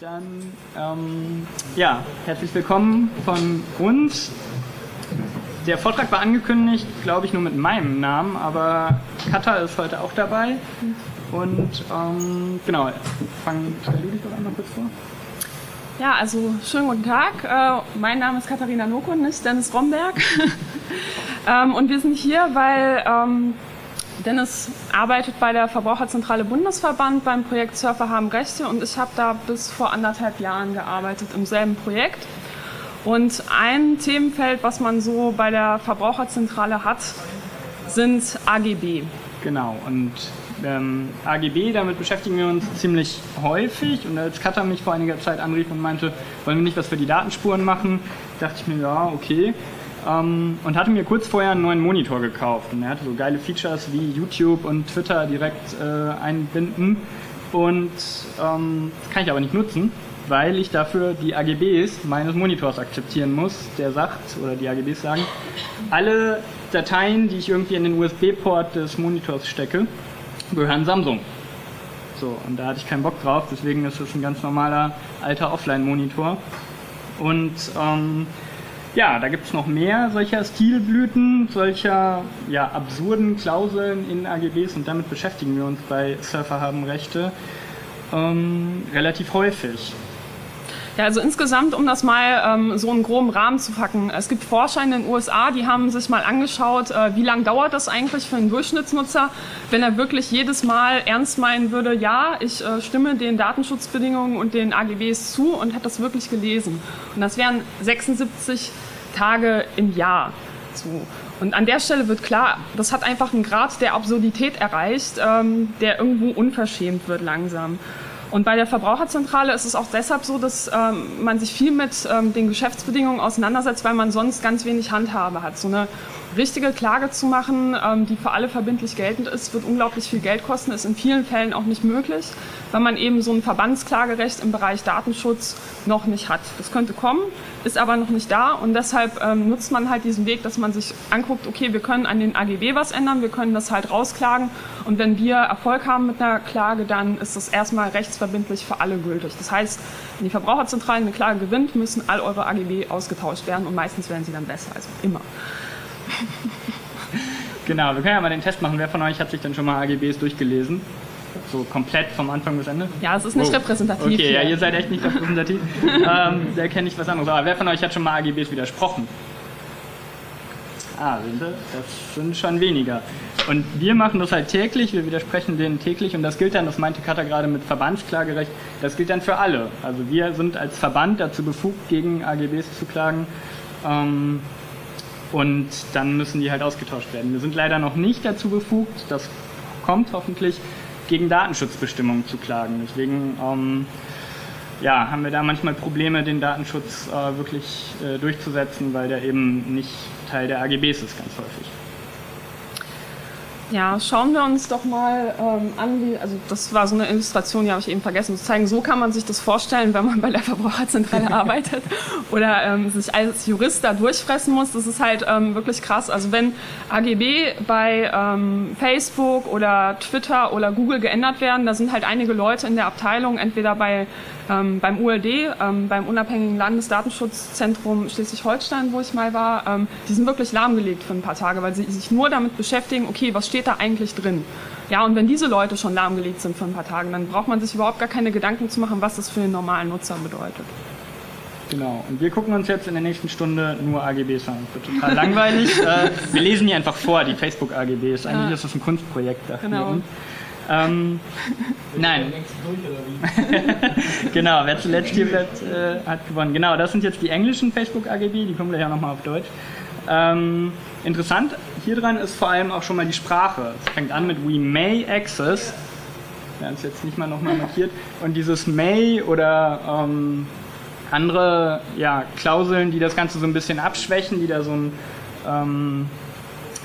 Dann, ähm, ja, herzlich willkommen von uns. Der Vortrag war angekündigt, glaube ich, nur mit meinem Namen, aber Katha ist heute auch dabei. Und ähm, genau, fang, stell du dich doch einmal kurz vor. Ja, also schönen guten Tag. Äh, mein Name ist Katharina Nokun, nicht Dennis Romberg. ähm, und wir sind hier, weil ähm, Dennis arbeitet bei der Verbraucherzentrale Bundesverband beim Projekt Surfer haben Rechte und ich habe da bis vor anderthalb Jahren gearbeitet im selben Projekt. Und ein Themenfeld, was man so bei der Verbraucherzentrale hat, sind AGB. Genau, und ähm, AGB, damit beschäftigen wir uns ziemlich häufig. Und als Katha mich vor einiger Zeit anrief und meinte, wollen wir nicht was für die Datenspuren machen, dachte ich mir, ja, okay ähm, und hatte mir kurz vorher einen neuen Monitor gekauft. Und er hatte so geile Features wie YouTube und Twitter direkt äh, einbinden. Und ähm, das kann ich aber nicht nutzen, weil ich dafür die AGBs meines Monitors akzeptieren muss. Der sagt, oder die AGBs sagen, alle Dateien, die ich irgendwie in den USB-Port des Monitors stecke, gehören Samsung. So, und da hatte ich keinen Bock drauf, deswegen ist es ein ganz normaler alter Offline-Monitor. Und ähm, ja, da gibt es noch mehr solcher Stilblüten, solcher ja, absurden Klauseln in AGBs und damit beschäftigen wir uns bei Surfer haben Rechte ähm, relativ häufig. Ja, also insgesamt, um das mal ähm, so einen groben Rahmen zu packen. Es gibt Forscher in den USA, die haben sich mal angeschaut, äh, wie lange dauert das eigentlich für einen Durchschnittsnutzer, wenn er wirklich jedes Mal ernst meinen würde, ja, ich äh, stimme den Datenschutzbedingungen und den AGBs zu und hat das wirklich gelesen. Und das wären 76 Tage im Jahr. So. Und an der Stelle wird klar, das hat einfach einen Grad der Absurdität erreicht, ähm, der irgendwo unverschämt wird langsam. Und bei der Verbraucherzentrale ist es auch deshalb so, dass ähm, man sich viel mit ähm, den Geschäftsbedingungen auseinandersetzt, weil man sonst ganz wenig Handhabe hat. So eine richtige Klage zu machen, ähm, die für alle verbindlich geltend ist, wird unglaublich viel Geld kosten, ist in vielen Fällen auch nicht möglich, weil man eben so ein Verbandsklagerecht im Bereich Datenschutz noch nicht hat. Das könnte kommen, ist aber noch nicht da und deshalb ähm, nutzt man halt diesen Weg, dass man sich anguckt, okay, wir können an den AGB was ändern, wir können das halt rausklagen und wenn wir Erfolg haben mit einer Klage, dann ist das erstmal rechtsverbindlich für alle gültig. Das heißt, wenn die Verbraucherzentrale eine Klage gewinnt, müssen all eure AGB ausgetauscht werden und meistens werden sie dann besser, also immer. Genau, wir können ja mal den Test machen. Wer von euch hat sich denn schon mal AGBs durchgelesen? So komplett vom Anfang bis Ende? Ja, es ist nicht oh. repräsentativ. Okay, hier. ja, ihr seid echt nicht repräsentativ. ähm, da kenne ich was anderes. Aber wer von euch hat schon mal AGBs widersprochen? Ah, das sind schon weniger. Und wir machen das halt täglich, wir widersprechen denen täglich und das gilt dann, das meinte Katha gerade mit Verbandsklagerecht, das gilt dann für alle. Also wir sind als Verband dazu befugt, gegen AGBs zu klagen. Ähm, und dann müssen die halt ausgetauscht werden. Wir sind leider noch nicht dazu befugt, das kommt hoffentlich, gegen Datenschutzbestimmungen zu klagen. Deswegen ähm, ja, haben wir da manchmal Probleme, den Datenschutz äh, wirklich äh, durchzusetzen, weil der eben nicht Teil der AGBs ist ganz häufig. Ja, schauen wir uns doch mal ähm, an, wie, also das war so eine Illustration, die habe ich eben vergessen zu zeigen. So kann man sich das vorstellen, wenn man bei der Verbraucherzentrale arbeitet oder ähm, sich als Jurist da durchfressen muss. Das ist halt ähm, wirklich krass. Also wenn AGB bei ähm, Facebook oder Twitter oder Google geändert werden, da sind halt einige Leute in der Abteilung, entweder bei ähm, beim ULD, ähm, beim unabhängigen Landesdatenschutzzentrum Schleswig-Holstein, wo ich mal war, ähm, die sind wirklich lahmgelegt für ein paar Tage, weil sie sich nur damit beschäftigen, okay, was steht da eigentlich drin? Ja, und wenn diese Leute schon lahmgelegt sind für ein paar Tage, dann braucht man sich überhaupt gar keine Gedanken zu machen, was das für den normalen Nutzer bedeutet. Genau, und wir gucken uns jetzt in der nächsten Stunde nur AGBs an. Das wird total langweilig. äh, wir lesen die einfach vor, die Facebook-AGBs. Eigentlich ist das ein Kunstprojekt dafür. Genau. Ähm, nein. genau, wer zuletzt hier bleibt, äh, hat gewonnen. Genau, das sind jetzt die englischen Facebook-AGB, die kommen gleich auch nochmal auf Deutsch. Ähm, interessant hier dran ist vor allem auch schon mal die Sprache. Es fängt an mit We may access. Wir haben es jetzt nicht mal nochmal markiert. Und dieses may oder ähm, andere ja, Klauseln, die das Ganze so ein bisschen abschwächen, die da so ein, ähm,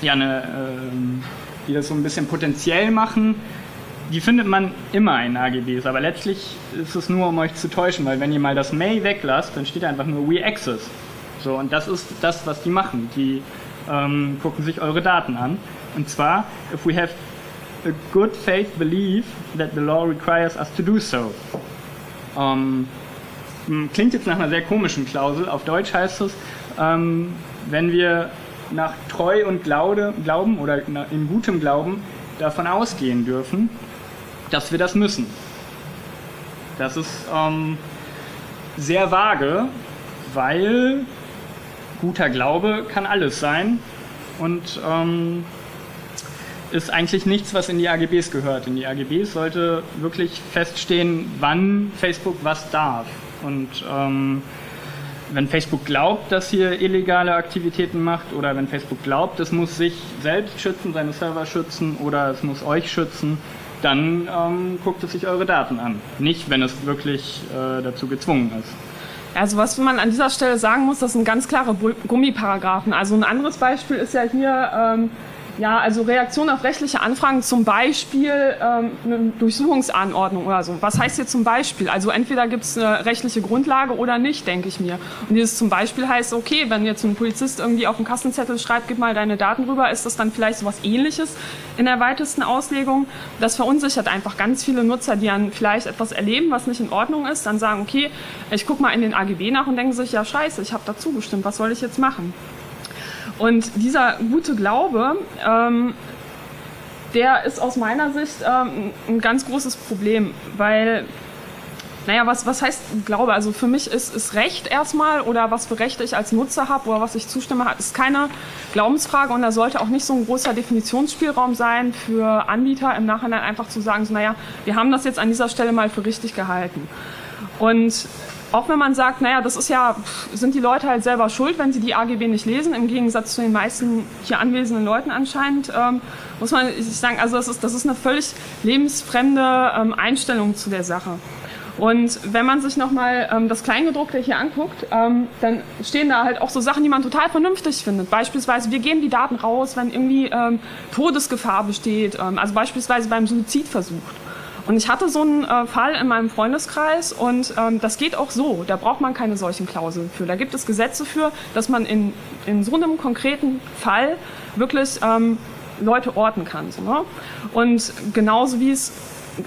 ja, eine, ähm, die das so ein bisschen potenziell machen, die findet man immer in AGBs, aber letztlich ist es nur, um euch zu täuschen, weil wenn ihr mal das May weglasst, dann steht da einfach nur We Access. So, und das ist das, was die machen. Die ähm, gucken sich eure Daten an. Und zwar, if we have a good faith belief that the law requires us to do so. Ähm, hm, klingt jetzt nach einer sehr komischen Klausel. Auf Deutsch heißt es, ähm, wenn wir nach Treu und Glaude, Glauben oder in gutem Glauben davon ausgehen dürfen, dass wir das müssen. Das ist ähm, sehr vage, weil guter Glaube kann alles sein und ähm, ist eigentlich nichts, was in die AGBs gehört. In die AGBs sollte wirklich feststehen, wann Facebook was darf. Und ähm, wenn Facebook glaubt, dass hier illegale Aktivitäten macht oder wenn Facebook glaubt, es muss sich selbst schützen, seine Server schützen oder es muss euch schützen, dann ähm, guckt es sich eure Daten an. Nicht, wenn es wirklich äh, dazu gezwungen ist. Also was man an dieser Stelle sagen muss, das sind ganz klare Gummiparagraphen. Also ein anderes Beispiel ist ja hier ähm, ja, also Reaktion auf rechtliche Anfragen, zum Beispiel ähm, eine Durchsuchungsanordnung oder so. Was heißt hier zum Beispiel? Also entweder gibt es eine rechtliche Grundlage oder nicht, denke ich mir. Und dieses zum Beispiel heißt, okay, wenn jetzt ein Polizist irgendwie auf dem Kassenzettel schreibt, gib mal deine Daten rüber, ist das dann vielleicht so was ähnliches in der weitesten Auslegung. Das verunsichert einfach ganz viele Nutzer, die dann vielleicht etwas erleben, was nicht in Ordnung ist, dann sagen, okay, ich gucke mal in den AGB nach und denken sich, ja scheiße, ich habe dazu gestimmt, was soll ich jetzt machen? Und dieser gute Glaube, ähm, der ist aus meiner Sicht ähm, ein ganz großes Problem, weil, naja, was, was heißt Glaube? Also für mich ist, ist Recht erstmal oder was für Rechte ich als Nutzer habe oder was ich zustimme, ist keine Glaubensfrage und da sollte auch nicht so ein großer Definitionsspielraum sein für Anbieter im Nachhinein einfach zu sagen, so, naja, wir haben das jetzt an dieser Stelle mal für richtig gehalten. Und auch wenn man sagt, naja, das ist ja, sind die Leute halt selber schuld, wenn sie die AGB nicht lesen, im Gegensatz zu den meisten hier anwesenden Leuten anscheinend, ähm, muss man sich sagen, also das ist, das ist eine völlig lebensfremde ähm, Einstellung zu der Sache. Und wenn man sich nochmal ähm, das Kleingedruckte hier anguckt, ähm, dann stehen da halt auch so Sachen, die man total vernünftig findet. Beispielsweise, wir geben die Daten raus, wenn irgendwie ähm, Todesgefahr besteht, ähm, also beispielsweise beim Suizidversuch. Und ich hatte so einen äh, Fall in meinem Freundeskreis und ähm, das geht auch so. Da braucht man keine solchen Klauseln für. Da gibt es Gesetze für, dass man in, in so einem konkreten Fall wirklich ähm, Leute orten kann. So, ne? Und genauso wie es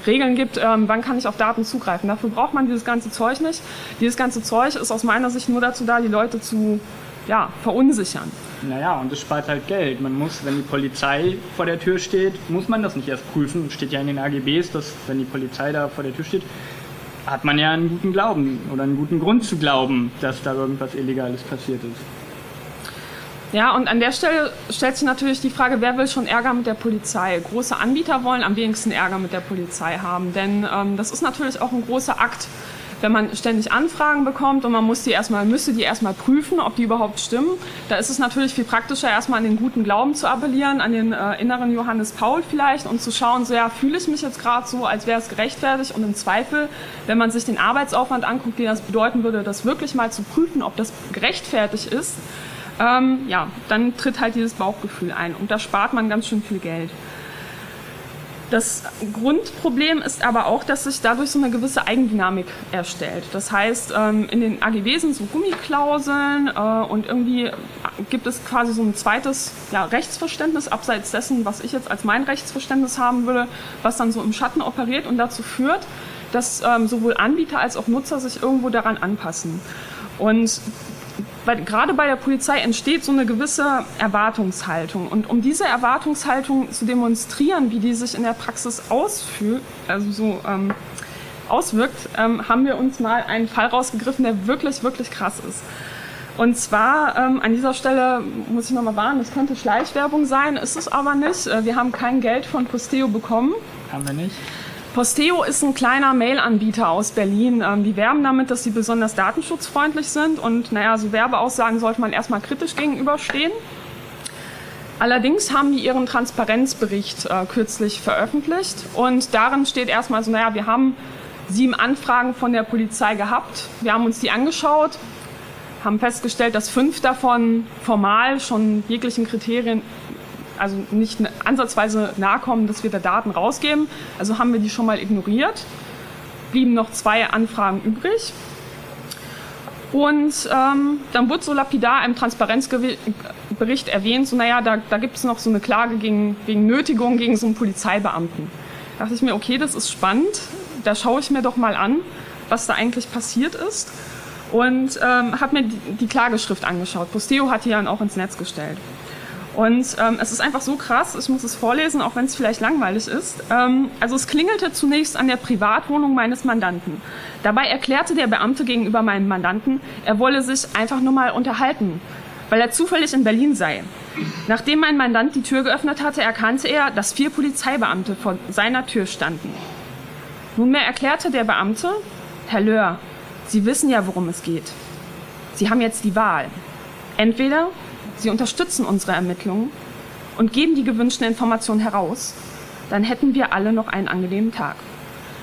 Regeln gibt, ähm, wann kann ich auf Daten zugreifen. Dafür braucht man dieses ganze Zeug nicht. Dieses ganze Zeug ist aus meiner Sicht nur dazu da, die Leute zu ja, verunsichern. Naja, und es spart halt Geld. Man muss, wenn die Polizei vor der Tür steht, muss man das nicht erst prüfen. Steht ja in den AGBs, dass wenn die Polizei da vor der Tür steht, hat man ja einen guten Glauben oder einen guten Grund zu glauben, dass da irgendwas Illegales passiert ist. Ja, und an der Stelle stellt sich natürlich die Frage, wer will schon Ärger mit der Polizei? Große Anbieter wollen am wenigsten Ärger mit der Polizei haben, denn ähm, das ist natürlich auch ein großer Akt wenn man ständig Anfragen bekommt und man muss die erstmal, müsste die erstmal prüfen, ob die überhaupt stimmen, da ist es natürlich viel praktischer, erstmal an den guten Glauben zu appellieren, an den äh, inneren Johannes Paul vielleicht und zu schauen, so ja, fühle ich mich jetzt gerade so, als wäre es gerechtfertigt und im Zweifel, wenn man sich den Arbeitsaufwand anguckt, den das bedeuten würde, das wirklich mal zu prüfen, ob das gerechtfertigt ist, ähm, ja, dann tritt halt dieses Bauchgefühl ein und da spart man ganz schön viel Geld. Das Grundproblem ist aber auch, dass sich dadurch so eine gewisse Eigendynamik erstellt. Das heißt, ähm, in den AGB sind so Gummiklauseln äh, und irgendwie gibt es quasi so ein zweites ja, Rechtsverständnis abseits dessen, was ich jetzt als mein Rechtsverständnis haben würde, was dann so im Schatten operiert und dazu führt, dass ähm, sowohl Anbieter als auch Nutzer sich irgendwo daran anpassen. Und weil gerade bei der Polizei entsteht so eine gewisse Erwartungshaltung. Und um diese Erwartungshaltung zu demonstrieren, wie die sich in der Praxis ausfühlt, also so ähm, auswirkt, ähm, haben wir uns mal einen Fall rausgegriffen, der wirklich, wirklich krass ist. Und zwar ähm, an dieser Stelle muss ich nochmal warnen, das könnte Schleichwerbung sein, ist es aber nicht. Äh, wir haben kein Geld von Posteo bekommen. Haben wir nicht. Posteo ist ein kleiner Mail-Anbieter aus Berlin. Ähm, die werben damit, dass sie besonders datenschutzfreundlich sind und naja, so Werbeaussagen sollte man erstmal kritisch gegenüberstehen. Allerdings haben die ihren Transparenzbericht äh, kürzlich veröffentlicht und darin steht erstmal so, naja, wir haben sieben Anfragen von der Polizei gehabt, wir haben uns die angeschaut, haben festgestellt, dass fünf davon formal schon jeglichen Kriterien also nicht ansatzweise nahe kommen, dass wir da Daten rausgeben. Also haben wir die schon mal ignoriert. Blieben noch zwei Anfragen übrig. Und ähm, dann wurde so lapidar im Transparenzbericht erwähnt, so naja, da, da gibt es noch so eine Klage gegen, wegen Nötigung gegen so einen Polizeibeamten. Da dachte ich mir, okay, das ist spannend, da schaue ich mir doch mal an, was da eigentlich passiert ist und ähm, habe mir die, die, Klageschrift angeschaut. Posteo hat die dann auch ins Netz gestellt. Und ähm, es ist einfach so krass, ich muss es vorlesen, auch wenn es vielleicht langweilig ist. Ähm, also es klingelte zunächst an der Privatwohnung meines Mandanten. Dabei erklärte der Beamte gegenüber meinem Mandanten, er wolle sich einfach nur mal unterhalten, weil er zufällig in Berlin sei. Nachdem mein Mandant die Tür geöffnet hatte, erkannte er, dass vier Polizeibeamte vor seiner Tür standen. Nunmehr erklärte der Beamte, Herr Löhr, Sie wissen ja, worum es geht. Sie haben jetzt die Wahl. Entweder Sie unterstützen unsere Ermittlungen und geben die gewünschten Informationen heraus, dann hätten wir alle noch einen angenehmen Tag.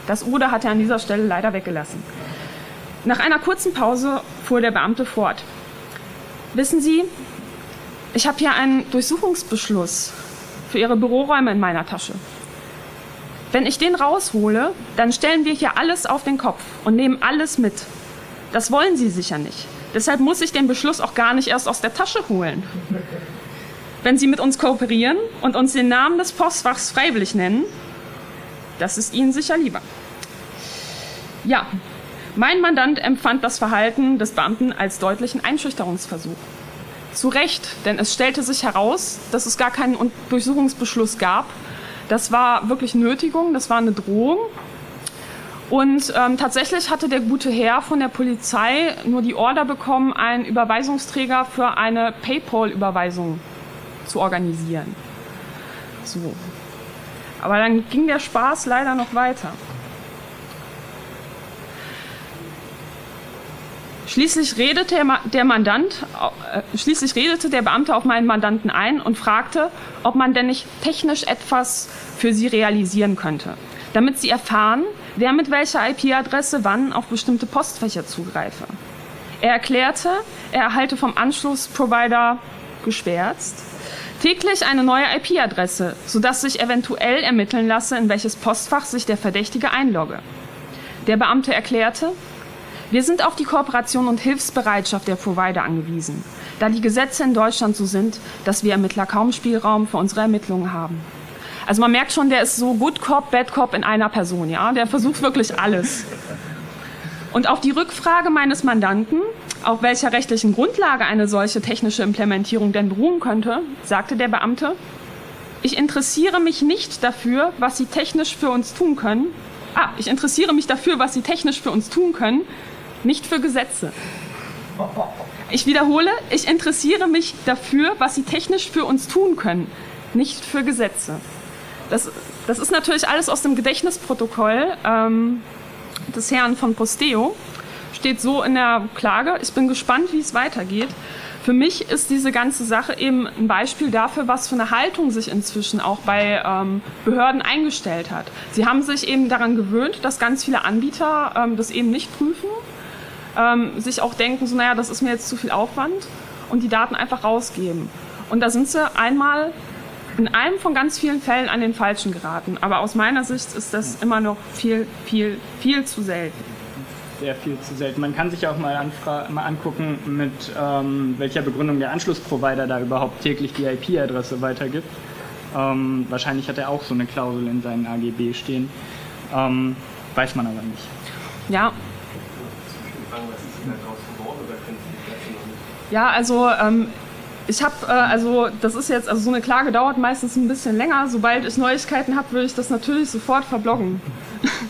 Das Oder hat er an dieser Stelle leider weggelassen. Nach einer kurzen Pause fuhr der Beamte fort. Wissen Sie, ich habe hier einen Durchsuchungsbeschluss für Ihre Büroräume in meiner Tasche. Wenn ich den raushole, dann stellen wir hier alles auf den Kopf und nehmen alles mit. Das wollen Sie sicher nicht. Deshalb muss ich den Beschluss auch gar nicht erst aus der Tasche holen. Wenn Sie mit uns kooperieren und uns den Namen des Postfachs freiwillig nennen, das ist Ihnen sicher lieber. Ja, mein Mandant empfand das Verhalten des Beamten als deutlichen Einschüchterungsversuch. Zu Recht, denn es stellte sich heraus, dass es gar keinen Durchsuchungsbeschluss gab. Das war wirklich Nötigung, das war eine Drohung und ähm, tatsächlich hatte der gute Herr von der Polizei nur die Order bekommen, einen Überweisungsträger für eine PayPal-Überweisung zu organisieren. So. Aber dann ging der Spaß leider noch weiter. Schließlich redete der Mandant, äh, schließlich redete der Beamte auf meinen Mandanten ein und fragte, ob man denn nicht technisch etwas für sie realisieren könnte, damit sie erfahren, wer mit welcher IP-Adresse wann auf bestimmte Postfächer zugreife. Er erklärte, er erhalte vom Anschlussprovider gesperrt täglich eine neue IP-Adresse, sodass sich eventuell ermitteln lasse, in welches Postfach sich der Verdächtige einlogge. Der Beamte erklärte, wir sind auf die Kooperation und Hilfsbereitschaft der Provider angewiesen, da die Gesetze in Deutschland so sind, dass wir Ermittler kaum Spielraum für unsere Ermittlungen haben. Also man merkt schon, der ist so Good Cop, Bad Cop in einer Person, ja. Der versucht wirklich alles. Und auf die Rückfrage meines Mandanten, auf welcher rechtlichen Grundlage eine solche technische Implementierung denn beruhen könnte, sagte der Beamte, ich interessiere mich nicht dafür, was Sie technisch für uns tun können. Ah, ich interessiere mich dafür, was Sie technisch für uns tun können, nicht für Gesetze. Ich wiederhole, ich interessiere mich dafür, was Sie technisch für uns tun können, nicht für Gesetze. Das, das ist natürlich alles aus dem Gedächtnisprotokoll ähm, des Herrn von Posteo. Steht so in der Klage. Ich bin gespannt, wie es weitergeht. Für mich ist diese ganze Sache eben ein Beispiel dafür, was für eine Haltung sich inzwischen auch bei ähm, Behörden eingestellt hat. Sie haben sich eben daran gewöhnt, dass ganz viele Anbieter ähm, das eben nicht prüfen, ähm, sich auch denken, so naja, das ist mir jetzt zu viel Aufwand und die Daten einfach rausgeben. Und da sind sie einmal in einem von ganz vielen Fällen an den Falschen geraten. Aber aus meiner Sicht ist das immer noch viel, viel, viel zu selten. Sehr viel zu selten. Man kann sich ja auch mal, mal angucken, mit ähm, welcher Begründung der Anschlussprovider da überhaupt täglich die IP-Adresse weitergibt. Ähm, wahrscheinlich hat er auch so eine Klausel in seinen AGB stehen. Ähm, weiß man aber nicht. Ja. Ja, also ähm, ich habe, äh, also das ist jetzt, also so eine Klage dauert meistens ein bisschen länger. Sobald ich Neuigkeiten habe, würde ich das natürlich sofort verbloggen.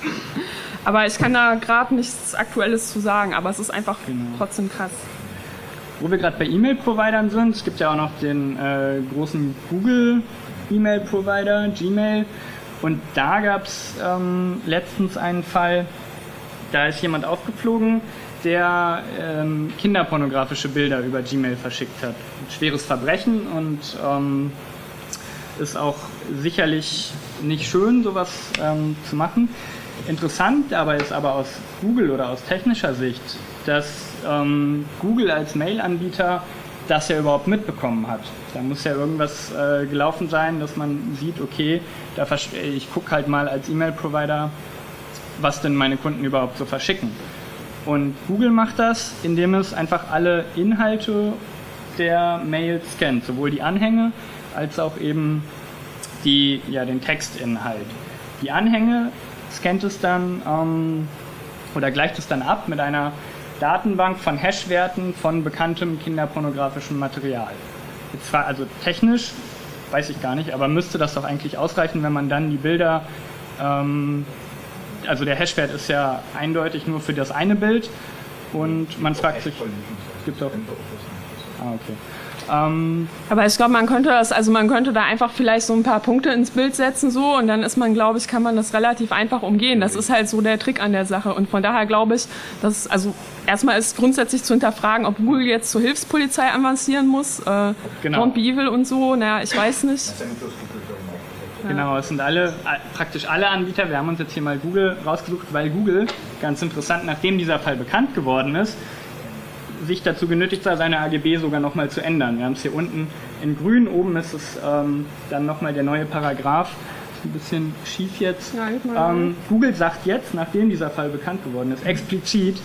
aber ich kann da gerade nichts Aktuelles zu sagen, aber es ist einfach genau. trotzdem krass. Wo wir gerade bei E-Mail-Providern sind, es gibt ja auch noch den äh, großen Google-E-Mail-Provider, Gmail. Und da gab es ähm, letztens einen Fall, da ist jemand aufgeflogen, der ähm, kinderpornografische Bilder über Gmail verschickt hat. Ein schweres Verbrechen und ähm, ist auch sicherlich nicht schön, sowas ähm, zu machen. Interessant dabei ist aber aus Google oder aus technischer Sicht, dass ähm, Google als Mail-Anbieter das ja überhaupt mitbekommen hat. Da muss ja irgendwas äh, gelaufen sein, dass man sieht, okay, da ich gucke halt mal als E-Mail-Provider, was denn meine Kunden überhaupt so verschicken. Und Google macht das, indem es einfach alle Inhalte der Mail scannt, sowohl die Anhänge als auch eben die, ja, den Textinhalt. Die Anhänge scannt es dann ähm, oder gleicht es dann ab mit einer Datenbank von Hashwerten von bekanntem kinderpornografischem Material. Jetzt zwar, also technisch weiß ich gar nicht, aber müsste das doch eigentlich ausreichen, wenn man dann die Bilder, ähm, also der Hashwert ist ja eindeutig nur für das eine Bild und man fragt sich, gibt es auch. Ah, okay. Ähm, Aber ich glaube, man könnte das, also man könnte da einfach vielleicht so ein paar Punkte ins Bild setzen so und dann ist man, glaube ich, kann man das relativ einfach umgehen. Das ist halt so der Trick an der Sache und von daher glaube ich, dass also erstmal ist grundsätzlich zu hinterfragen, ob Google jetzt zur Hilfspolizei avancieren muss, äh, genau. Don't be evil und so. Naja, ich weiß nicht. Genau, es sind alle, praktisch alle Anbieter. Wir haben uns jetzt hier mal Google rausgesucht, weil Google, ganz interessant, nachdem dieser Fall bekannt geworden ist, sich dazu genötigt sah, seine AGB sogar nochmal zu ändern. Wir haben es hier unten in grün, oben ist es ähm, dann nochmal der neue Paragraph. Ein bisschen schief jetzt. Ja, ähm, Google sagt jetzt, nachdem dieser Fall bekannt geworden ist, explizit,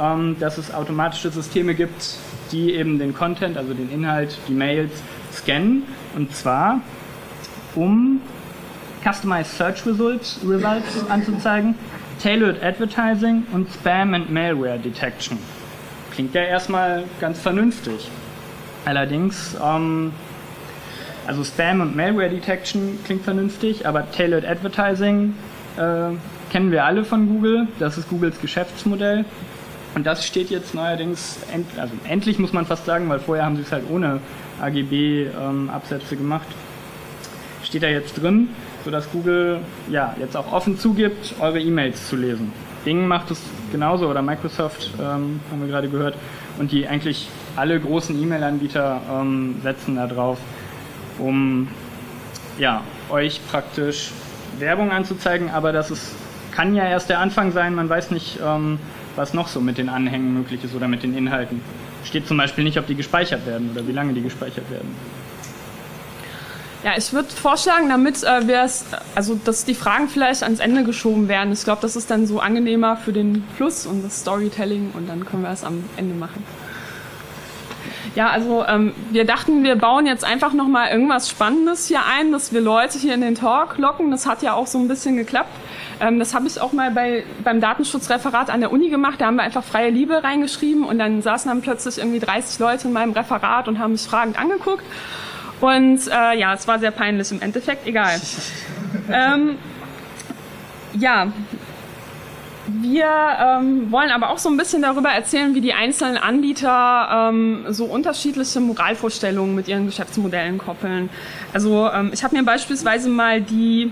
ähm, dass es automatische Systeme gibt, die eben den Content, also den Inhalt, die Mails scannen. Und zwar, um Customized Search Results, Results anzuzeigen, Tailored Advertising und Spam and Malware Detection. Klingt ja erstmal ganz vernünftig. Allerdings, ähm, also Spam und Malware Detection klingt vernünftig, aber Tailored Advertising äh, kennen wir alle von Google. Das ist Googles Geschäftsmodell. Und das steht jetzt neuerdings, end, also endlich muss man fast sagen, weil vorher haben sie es halt ohne AGB-Absätze ähm, gemacht. Steht da jetzt drin, sodass Google ja jetzt auch offen zugibt, eure E-Mails zu lesen. Bing macht es genauso oder Microsoft, ähm, haben wir gerade gehört. Und die eigentlich alle großen E-Mail-Anbieter ähm, setzen da drauf, um ja, euch praktisch Werbung anzuzeigen, aber das ist, kann ja erst der Anfang sein, man weiß nicht, ähm, was noch so mit den Anhängen möglich ist oder mit den Inhalten. Steht zum Beispiel nicht, ob die gespeichert werden oder wie lange die gespeichert werden. Ja, ich würde vorschlagen, damit äh, wir es, also dass die Fragen vielleicht ans Ende geschoben werden. Ich glaube, das ist dann so angenehmer für den Fluss und das Storytelling und dann können wir es am Ende machen. Ja, also ähm, wir dachten, wir bauen jetzt einfach nochmal irgendwas Spannendes hier ein, dass wir Leute hier in den Talk locken. Das hat ja auch so ein bisschen geklappt. Ähm, das habe ich auch mal bei, beim Datenschutzreferat an der Uni gemacht. Da haben wir einfach freie Liebe reingeschrieben und dann saßen dann plötzlich irgendwie 30 Leute in meinem Referat und haben mich fragend angeguckt. Und äh, ja, es war sehr peinlich im Endeffekt, egal. ähm, ja, wir ähm, wollen aber auch so ein bisschen darüber erzählen, wie die einzelnen Anbieter ähm, so unterschiedliche Moralvorstellungen mit ihren Geschäftsmodellen koppeln. Also ähm, ich habe mir beispielsweise mal die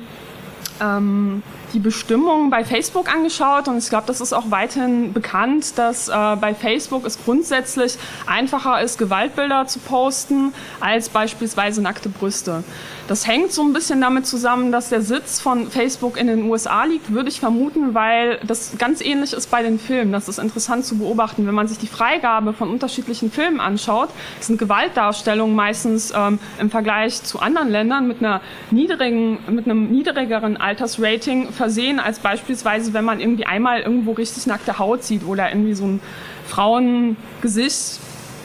ähm, die Bestimmungen bei Facebook angeschaut und ich glaube, das ist auch weiterhin bekannt, dass äh, bei Facebook es grundsätzlich einfacher ist, Gewaltbilder zu posten als beispielsweise nackte Brüste. Das hängt so ein bisschen damit zusammen, dass der Sitz von Facebook in den USA liegt, würde ich vermuten, weil das ganz ähnlich ist bei den Filmen. Das ist interessant zu beobachten. Wenn man sich die Freigabe von unterschiedlichen Filmen anschaut, sind Gewaltdarstellungen meistens ähm, im Vergleich zu anderen Ländern mit einer niedrigen, mit einem niedrigeren Altersrating versehen, als beispielsweise, wenn man irgendwie einmal irgendwo richtig nackte Haut sieht oder irgendwie so ein Frauengesicht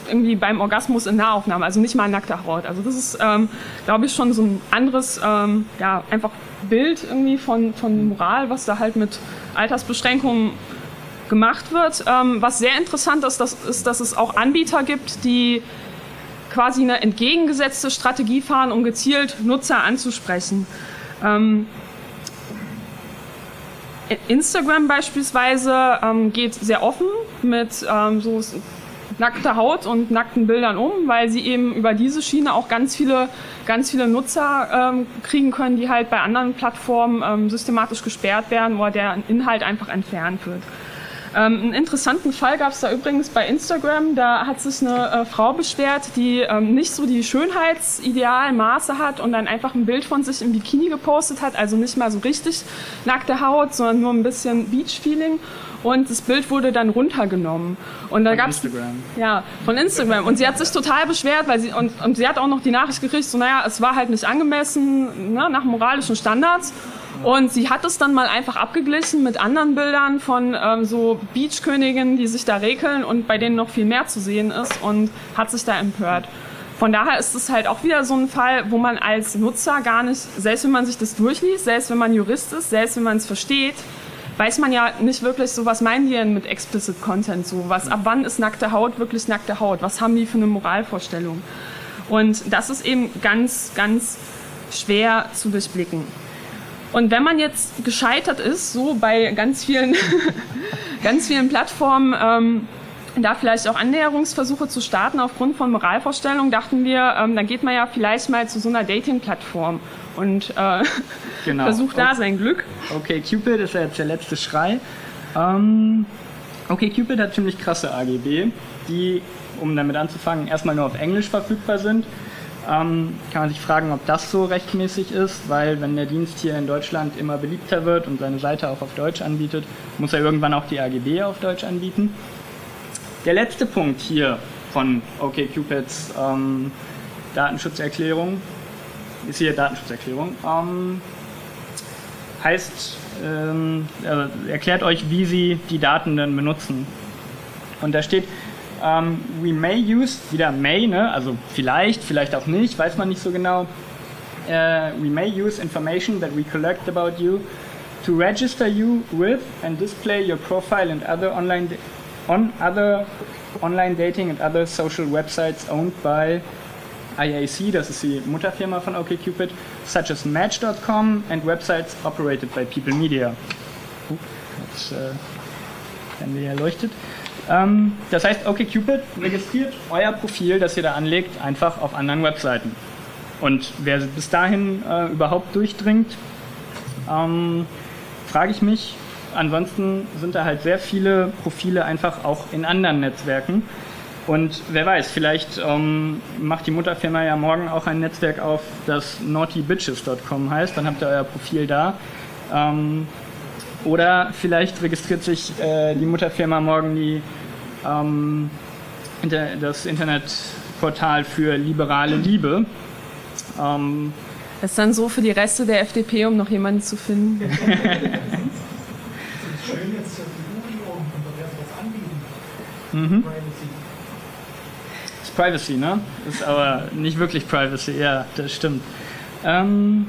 irgendwie beim Orgasmus in Nahaufnahme, also nicht mal nackte Haut. Also das ist, ähm, glaube ich, schon so ein anderes, ähm, ja, einfach Bild irgendwie von, von Moral, was da halt mit Altersbeschränkungen gemacht wird. Ähm, was sehr interessant ist, das ist, dass es auch Anbieter gibt, die quasi eine entgegengesetzte Strategie fahren, um gezielt Nutzer anzusprechen. Ähm, Instagram beispielsweise ähm, geht sehr offen mit ähm, so nackter Haut und nackten Bildern um, weil sie eben über diese Schiene auch ganz viele, ganz viele Nutzer ähm, kriegen können, die halt bei anderen Plattformen ähm, systematisch gesperrt werden oder der Inhalt einfach entfernt wird. Ähm, einen interessanten Fall gab es da übrigens bei Instagram. Da hat sich eine äh, Frau beschwert, die ähm, nicht so die Schönheitsidealmaße hat und dann einfach ein Bild von sich im Bikini gepostet hat. Also nicht mal so richtig nackte Haut, sondern nur ein bisschen Beach-Feeling und das Bild wurde dann runtergenommen. Und da gab's Instagram. Ja, von Instagram. Und sie hat sich total beschwert, weil sie und, und sie hat auch noch die Nachricht gekriegt, so naja, es war halt nicht angemessen ne, nach moralischen Standards. Und sie hat es dann mal einfach abgeglichen mit anderen Bildern von ähm, so Beachköniginnen, die sich da rekeln und bei denen noch viel mehr zu sehen ist und hat sich da empört. Von daher ist es halt auch wieder so ein Fall, wo man als Nutzer gar nicht, selbst wenn man sich das durchliest, selbst wenn man Jurist ist, selbst wenn man es versteht, weiß man ja nicht wirklich so, was meinen die denn mit explicit Content, so was, ab wann ist nackte Haut wirklich nackte Haut, was haben die für eine Moralvorstellung. Und das ist eben ganz, ganz schwer zu durchblicken. Und wenn man jetzt gescheitert ist, so bei ganz vielen, ganz vielen Plattformen, ähm, da vielleicht auch Annäherungsversuche zu starten aufgrund von Moralvorstellungen, dachten wir, ähm, dann geht man ja vielleicht mal zu so einer Dating-Plattform und äh, genau. versucht da okay. sein Glück. Okay, Cupid ist ja jetzt der letzte Schrei. Ähm, okay, Cupid hat ziemlich krasse AGB, die, um damit anzufangen, erstmal nur auf Englisch verfügbar sind ähm, kann man sich fragen, ob das so rechtmäßig ist, weil wenn der Dienst hier in Deutschland immer beliebter wird und seine Seite auch auf Deutsch anbietet, muss er irgendwann auch die AGB auf Deutsch anbieten. Der letzte Punkt hier von OkCupids ähm, Datenschutzerklärung ist hier Datenschutzerklärung. Ähm, heißt, ähm, äh, erklärt euch, wie sie die Daten denn benutzen. Und da steht, um, we may use, wieder may, ne? also vielleicht, vielleicht auch nicht, weiß man nicht so genau. Uh, we may use information that we collect about you to register you with and display your profile and other online on other online dating and other social websites owned by IAC, das ist die Mutterfirma von OkCupid, such as Match.com and websites operated by People Media. Uh, jetzt äh, werden wir erleuchtet. Ähm, das heißt, OkCupid registriert euer Profil, das ihr da anlegt, einfach auf anderen Webseiten. Und wer bis dahin äh, überhaupt durchdringt, ähm, frage ich mich. Ansonsten sind da halt sehr viele Profile einfach auch in anderen Netzwerken. Und wer weiß, vielleicht ähm, macht die Mutterfirma ja morgen auch ein Netzwerk auf, das naughtybitches.com heißt. Dann habt ihr euer Profil da. Ähm, oder vielleicht registriert sich äh, die Mutterfirma morgen die, ähm, das Internetportal für liberale Liebe. Ähm, das ist dann so für die Reste der FDP, um noch jemanden zu finden. Mhm. Privacy. Das ist Privacy, ne? Ist aber nicht wirklich Privacy, ja, das stimmt. Ähm,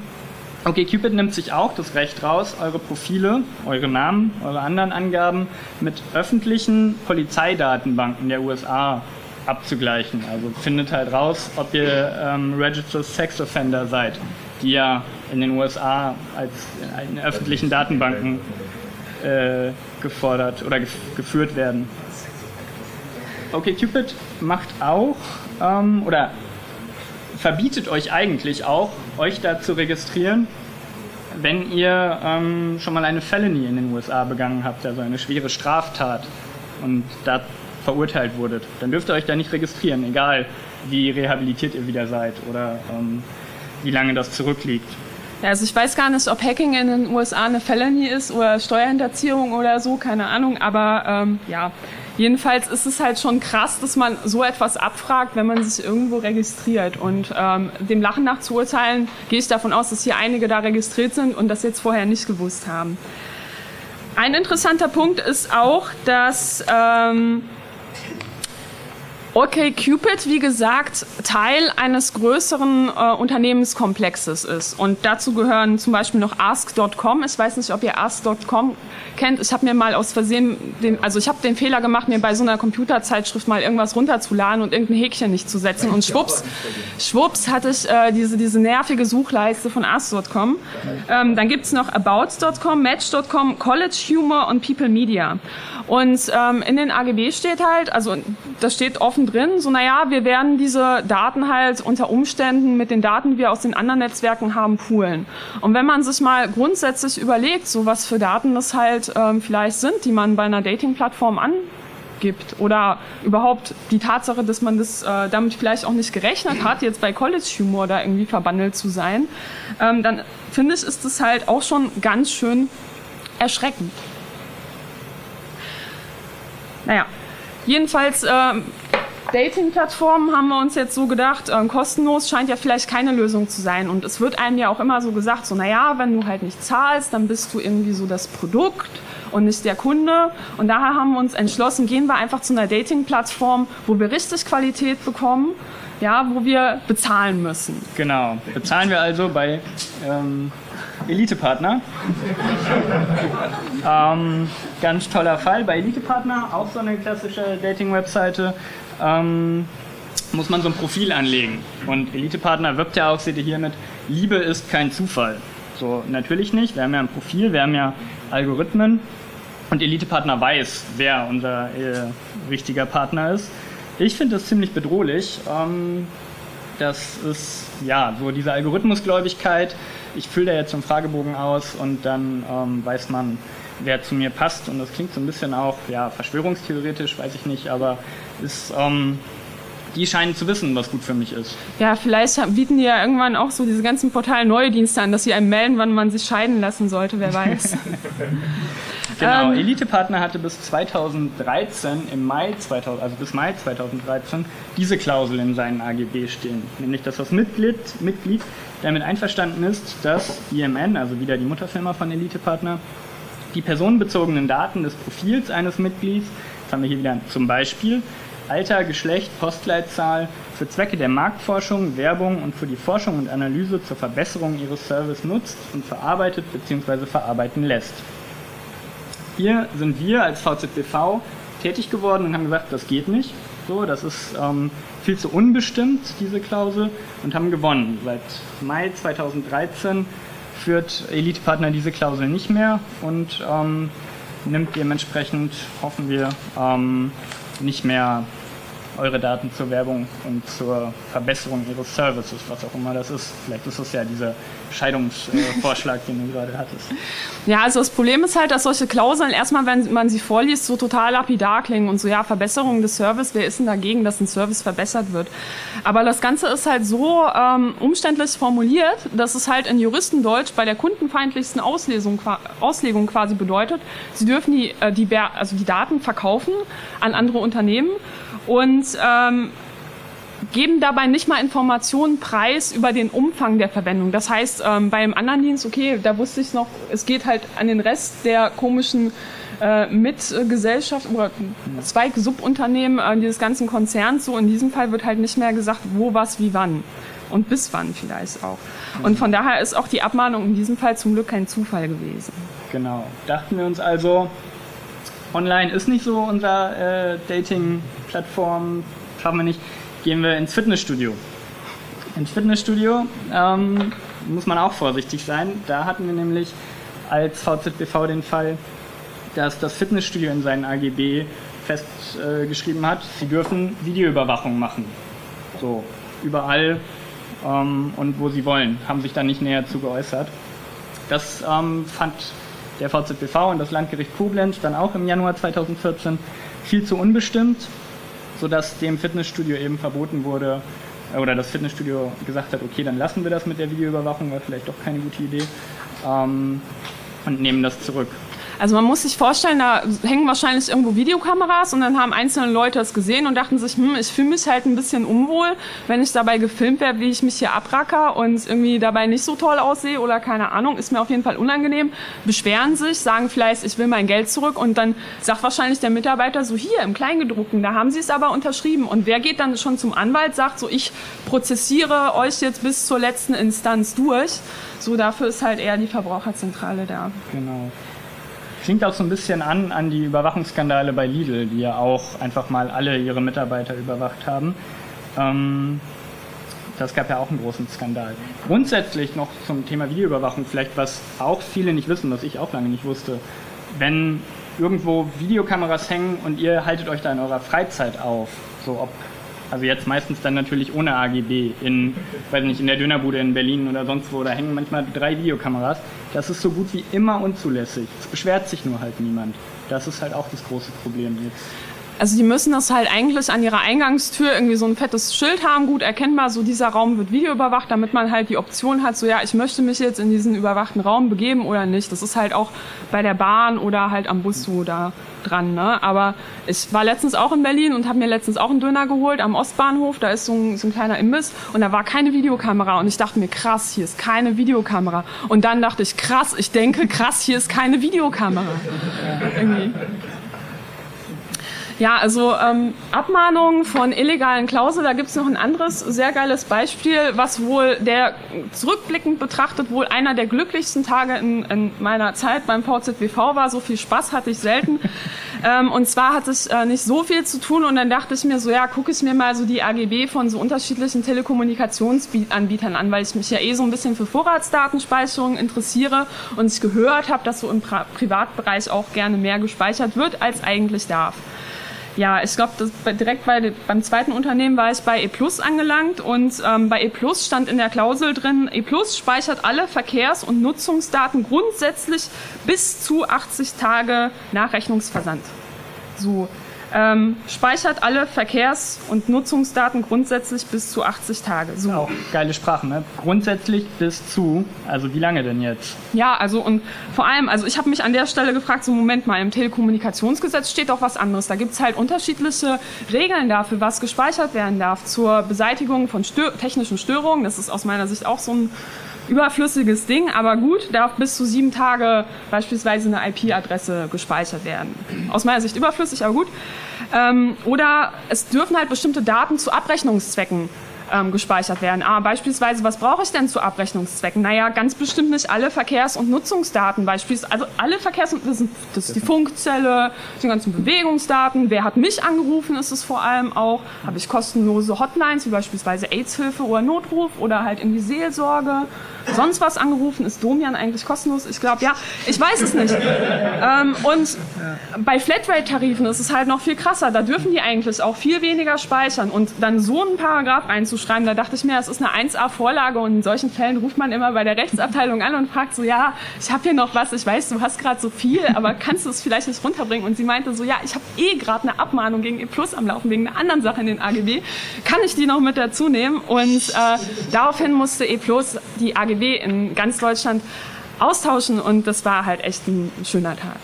Okay, Cupid nimmt sich auch das Recht raus, eure Profile, eure Namen, eure anderen Angaben mit öffentlichen Polizeidatenbanken der USA abzugleichen. Also findet halt raus, ob ihr ähm, Registered Sex Offender seid, die ja in den USA als in öffentlichen Datenbanken äh, gefordert oder gef geführt werden. Okay, Cupid macht auch ähm, oder verbietet euch eigentlich auch, euch da zu registrieren, wenn ihr ähm, schon mal eine Felony in den USA begangen habt, also eine schwere Straftat und da verurteilt wurdet. Dann dürft ihr euch da nicht registrieren, egal wie rehabilitiert ihr wieder seid oder ähm, wie lange das zurückliegt. Ja, also ich weiß gar nicht, ob Hacking in den USA eine Felony ist oder Steuerhinterziehung oder so, keine Ahnung, aber ähm, ja, Jedenfalls ist es halt schon krass, dass man so etwas abfragt, wenn man sich irgendwo registriert. Und ähm, dem Lachen nach zu urteilen, gehe ich davon aus, dass hier einige da registriert sind und das jetzt vorher nicht gewusst haben. Ein interessanter Punkt ist auch, dass ähm, Okay, Cupid, wie gesagt, Teil eines größeren äh, Unternehmenskomplexes ist. Und dazu gehören zum Beispiel noch Ask.com. Ich weiß nicht, ob ihr Ask.com kennt. Ich habe mir mal aus Versehen, den, also ich habe den Fehler gemacht, mir bei so einer Computerzeitschrift mal irgendwas runterzuladen und irgendein Häkchen nicht zu setzen. Und schwupps, schwupps hatte ich äh, diese, diese nervige Suchleiste von Ask.com. Ähm, dann gibt's noch About.com, Match.com, College Humor und People Media. Und ähm, in den AGB steht halt, also das steht offen drin, so naja, wir werden diese Daten halt unter Umständen mit den Daten, die wir aus den anderen Netzwerken haben, poolen. Und wenn man sich mal grundsätzlich überlegt, so was für Daten das halt ähm, vielleicht sind, die man bei einer Dating-Plattform angibt oder überhaupt die Tatsache, dass man das äh, damit vielleicht auch nicht gerechnet hat, jetzt bei College Humor da irgendwie verbandelt zu sein, ähm, dann finde ich, ist das halt auch schon ganz schön erschreckend. Naja, jedenfalls äh, Dating-Plattformen haben wir uns jetzt so gedacht, äh, kostenlos scheint ja vielleicht keine Lösung zu sein. Und es wird einem ja auch immer so gesagt, so naja, wenn du halt nicht zahlst, dann bist du irgendwie so das Produkt und nicht der Kunde. Und daher haben wir uns entschlossen, gehen wir einfach zu einer Dating-Plattform, wo wir richtig Qualität bekommen, ja, wo wir bezahlen müssen. Genau, bezahlen wir also bei ähm, Elite-Partner. ähm, ganz toller Fall. Bei Elite-Partner, auch so eine klassische Dating-Webseite, ähm, muss man so ein Profil anlegen. Und Elite-Partner wirbt ja auch, seht ihr hier mit, Liebe ist kein Zufall. So, natürlich nicht. Wir haben ja ein Profil, wir haben ja Algorithmen. Und Elite-Partner weiß, wer unser äh, richtiger Partner ist. Ich finde das ziemlich bedrohlich. Ähm, das ist ja so diese Algorithmusgläubigkeit. Ich fülle da jetzt so einen Fragebogen aus und dann ähm, weiß man, wer zu mir passt. Und das klingt so ein bisschen auch ja, verschwörungstheoretisch, weiß ich nicht, aber ist, ähm, die scheinen zu wissen, was gut für mich ist. Ja, vielleicht bieten die ja irgendwann auch so diese ganzen Portale neue Dienste an, dass sie einem melden, wann man sich scheiden lassen sollte, wer weiß. Genau, ähm, Elite-Partner hatte bis 2013, im Mai 2000, also bis Mai 2013, diese Klausel in seinen AGB stehen. Nämlich, dass das Mitglied, Mitglied damit einverstanden ist, dass IMN, also wieder die Mutterfirma von Elite-Partner, die personenbezogenen Daten des Profils eines Mitglieds, das haben wir hier wieder zum Beispiel, Alter, Geschlecht, Postleitzahl für Zwecke der Marktforschung, Werbung und für die Forschung und Analyse zur Verbesserung ihres Service nutzt und verarbeitet bzw. verarbeiten lässt. Hier sind wir als VZBV tätig geworden und haben gesagt, das geht nicht. So, das ist ähm, viel zu unbestimmt, diese Klausel, und haben gewonnen. Seit Mai 2013 führt Elite Partner diese Klausel nicht mehr und ähm, nimmt dementsprechend, hoffen wir, ähm, nicht mehr eure Daten zur Werbung und zur Verbesserung ihres Services, was auch immer das ist. Vielleicht ist das ja dieser Scheidungsvorschlag, den du gerade hattest. Ja, also das Problem ist halt, dass solche Klauseln erstmal, wenn man sie vorliest, so total lapidar klingen und so, ja, Verbesserung des Service, wer ist denn dagegen, dass ein Service verbessert wird? Aber das Ganze ist halt so ähm, umständlich formuliert, dass es halt in Juristendeutsch bei der kundenfeindlichsten Auslesung, Auslegung quasi bedeutet, sie dürfen die, äh, die, also die Daten verkaufen an andere Unternehmen und ähm, geben dabei nicht mal Informationen preis über den Umfang der Verwendung. Das heißt, ähm, beim anderen Dienst, okay, da wusste ich noch, es geht halt an den Rest der komischen äh, Mitgesellschaft oder Zweig Subunternehmen äh, dieses ganzen Konzerns. So in diesem Fall wird halt nicht mehr gesagt, wo, was, wie, wann und bis wann vielleicht auch. Und von daher ist auch die Abmahnung in diesem Fall zum Glück kein Zufall gewesen. Genau. Dachten wir uns also, online ist nicht so unser äh, Dating-Plattform, schaffen wir nicht gehen wir ins Fitnessstudio. Ins Fitnessstudio ähm, muss man auch vorsichtig sein. Da hatten wir nämlich als VZBV den Fall, dass das Fitnessstudio in seinen AGB festgeschrieben äh, hat, sie dürfen Videoüberwachung machen. So, überall ähm, und wo sie wollen. Haben sich da nicht näher zu geäußert. Das ähm, fand der VZBV und das Landgericht Koblenz dann auch im Januar 2014 viel zu unbestimmt sodass dem Fitnessstudio eben verboten wurde, oder das Fitnessstudio gesagt hat, okay, dann lassen wir das mit der Videoüberwachung, war vielleicht doch keine gute Idee, ähm, und nehmen das zurück. Also man muss sich vorstellen, da hängen wahrscheinlich irgendwo Videokameras und dann haben einzelne Leute das gesehen und dachten sich, hm, ich fühle mich halt ein bisschen unwohl, wenn ich dabei gefilmt werde, wie ich mich hier abracker und irgendwie dabei nicht so toll aussehe oder keine Ahnung, ist mir auf jeden Fall unangenehm, beschweren sich, sagen vielleicht, ich will mein Geld zurück und dann sagt wahrscheinlich der Mitarbeiter so, hier im Kleingedruckten, da haben sie es aber unterschrieben und wer geht dann schon zum Anwalt, sagt so, ich prozessiere euch jetzt bis zur letzten Instanz durch. So dafür ist halt eher die Verbraucherzentrale da. Genau. Klingt auch so ein bisschen an an die Überwachungsskandale bei Lidl, die ja auch einfach mal alle ihre Mitarbeiter überwacht haben. Ähm, das gab ja auch einen großen Skandal. Grundsätzlich noch zum Thema Videoüberwachung, vielleicht was auch viele nicht wissen, was ich auch lange nicht wusste. Wenn irgendwo Videokameras hängen und ihr haltet euch da in eurer Freizeit auf, so ob also jetzt meistens dann natürlich ohne AGB in, weiß nicht, in der Dönerbude in Berlin oder sonst wo, da hängen manchmal drei Videokameras. Das ist so gut wie immer unzulässig. Es beschwert sich nur halt niemand. Das ist halt auch das große Problem jetzt. Also die müssen das halt eigentlich an ihrer Eingangstür irgendwie so ein fettes Schild haben, gut erkennbar, so dieser Raum wird videoüberwacht, damit man halt die Option hat, so ja, ich möchte mich jetzt in diesen überwachten Raum begeben oder nicht. Das ist halt auch bei der Bahn oder halt am Bus so da dran. Ne? Aber ich war letztens auch in Berlin und habe mir letztens auch einen Döner geholt am Ostbahnhof. Da ist so ein, so ein kleiner Imbiss und da war keine Videokamera. Und ich dachte mir, krass, hier ist keine Videokamera. Und dann dachte ich, krass, ich denke, krass, hier ist keine Videokamera. Irgendwie. Ja, also ähm, Abmahnungen von illegalen Klauseln, da gibt es noch ein anderes sehr geiles Beispiel, was wohl der zurückblickend betrachtet wohl einer der glücklichsten Tage in, in meiner Zeit beim VZBV war. So viel Spaß hatte ich selten. ähm, und zwar hat es äh, nicht so viel zu tun und dann dachte ich mir so, ja, gucke ich mir mal so die AGB von so unterschiedlichen Telekommunikationsanbietern an, weil ich mich ja eh so ein bisschen für Vorratsdatenspeicherung interessiere und ich gehört habe, dass so im Pri Privatbereich auch gerne mehr gespeichert wird, als eigentlich darf. Ja, ich glaube, direkt bei, beim zweiten Unternehmen war ich bei E Plus angelangt und ähm, bei E Plus stand in der Klausel drin, E Plus speichert alle Verkehrs- und Nutzungsdaten grundsätzlich bis zu 80 Tage nach Rechnungsversand. So, ähm, speichert alle Verkehrs- und Nutzungsdaten grundsätzlich bis zu 80 Tage. So. Auch geile Sprache, ne? Grundsätzlich bis zu, also wie lange denn jetzt? Ja, also und vor allem, also ich habe mich an der Stelle gefragt, so Moment mal, im Telekommunikationsgesetz steht doch was anderes. Da gibt es halt unterschiedliche Regeln dafür, was gespeichert werden darf zur Beseitigung von Stör technischen Störungen. Das ist aus meiner Sicht auch so ein überflüssiges Ding, aber gut, darf bis zu sieben Tage beispielsweise eine IP-Adresse gespeichert werden. Aus meiner Sicht überflüssig, aber gut. Ähm, oder es dürfen halt bestimmte Daten zu Abrechnungszwecken ähm, gespeichert werden. Ah, beispielsweise, was brauche ich denn zu Abrechnungszwecken? Naja, ganz bestimmt nicht alle Verkehrs- und Nutzungsdaten. Beispielsweise, also alle Verkehrs- und das, das ist die Funkzelle, die ganzen Bewegungsdaten. Wer hat mich angerufen, ist es vor allem auch. Habe ich kostenlose Hotlines, wie beispielsweise AIDS-Hilfe oder Notruf oder halt in die Seelsorge sonst was angerufen? Ist Domian eigentlich kostenlos? Ich glaube, ja. Ich weiß es nicht. Ähm, und bei Flatrate-Tarifen ist es halt noch viel krasser. Da dürfen die eigentlich auch viel weniger speichern. Und dann so einen Paragraph einzuschreiben, da dachte ich mir, es ist eine 1A-Vorlage und in solchen Fällen ruft man immer bei der Rechtsabteilung an und fragt so, ja, ich habe hier noch was, ich weiß, du hast gerade so viel, aber kannst du es vielleicht nicht runterbringen? Und sie meinte so, ja, ich habe eh gerade eine Abmahnung gegen E Plus am Laufen, wegen einer anderen Sache in den AGB. Kann ich die noch mit dazu nehmen? Und äh, daraufhin musste E Plus die AGB in ganz Deutschland austauschen und das war halt echt ein schöner Tag.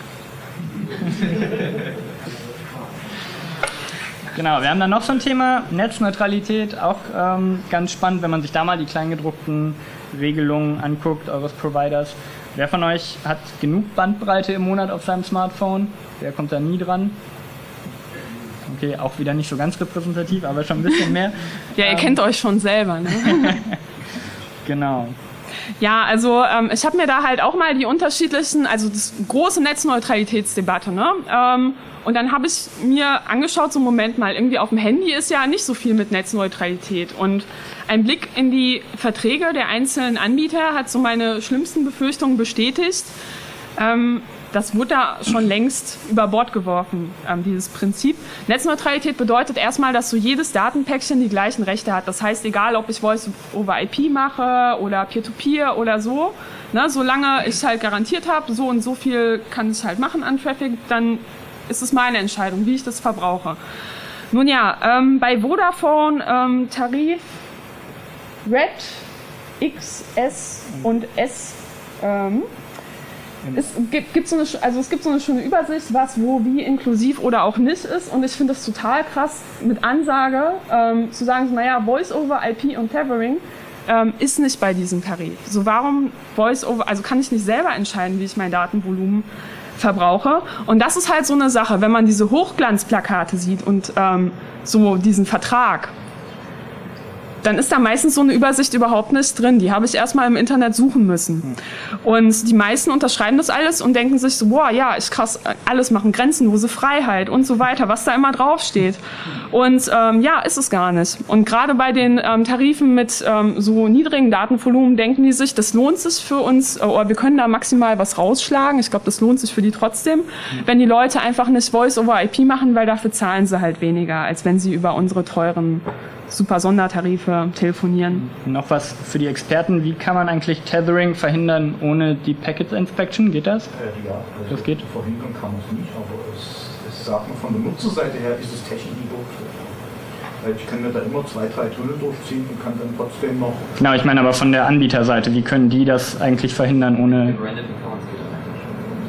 Genau, wir haben dann noch so ein Thema Netzneutralität, auch ähm, ganz spannend, wenn man sich da mal die kleingedruckten Regelungen anguckt eures Providers. Wer von euch hat genug Bandbreite im Monat auf seinem Smartphone? Wer kommt da nie dran? Okay, auch wieder nicht so ganz repräsentativ, aber schon ein bisschen mehr. ja, ihr ähm, kennt euch schon selber. Ne? genau. Ja, also ähm, ich habe mir da halt auch mal die unterschiedlichen, also das große Netzneutralitätsdebatte, ne? Und dann habe ich mir angeschaut, so Moment mal, irgendwie auf dem Handy ist ja nicht so viel mit Netzneutralität. Und ein Blick in die Verträge der einzelnen Anbieter hat so meine schlimmsten Befürchtungen bestätigt. Ähm, das wurde da schon längst über Bord geworfen, ähm, dieses Prinzip. Netzneutralität bedeutet erstmal, dass so jedes Datenpäckchen die gleichen Rechte hat. Das heißt, egal ob ich Voice over IP mache oder Peer-to-Peer -Peer oder so, ne, solange ich halt garantiert habe, so und so viel kann ich halt machen an Traffic, dann ist es meine Entscheidung, wie ich das verbrauche. Nun ja, ähm, bei Vodafone ähm, Tarif Red, X, S und S ähm, es gibt, gibt so eine, also es gibt so eine schöne Übersicht, was wo wie inklusiv oder auch nicht ist. Und ich finde es total krass, mit Ansage ähm, zu sagen, naja, Voice-over, IP und Tethering ähm, ist nicht bei diesem Tarif. So warum Voice-over, also kann ich nicht selber entscheiden, wie ich mein Datenvolumen verbrauche. Und das ist halt so eine Sache, wenn man diese Hochglanzplakate sieht und ähm, so diesen Vertrag, dann ist da meistens so eine Übersicht überhaupt nicht drin. Die habe ich erstmal im Internet suchen müssen. Und die meisten unterschreiben das alles und denken sich so, boah, ja, ich krass alles machen, grenzenlose Freiheit und so weiter, was da immer draufsteht. Und ähm, ja, ist es gar nicht. Und gerade bei den ähm, Tarifen mit ähm, so niedrigen Datenvolumen denken die sich, das lohnt sich für uns, äh, oder wir können da maximal was rausschlagen. Ich glaube, das lohnt sich für die trotzdem, wenn die Leute einfach nicht Voice-over-IP machen, weil dafür zahlen sie halt weniger, als wenn sie über unsere teuren super Sondertarife telefonieren. Noch was für die Experten, wie kann man eigentlich Tethering verhindern ohne die Packet Inspection? Geht das? Äh, ja, also das geht. Verhindern kann man es nicht, aber es, es sagt man von der Nutzerseite her ist es technisch nicht Weil ich kann mir da immer zwei, drei Tunnel durchziehen und kann dann trotzdem noch. Genau, ich meine aber von der Anbieterseite, wie können die das eigentlich verhindern ohne.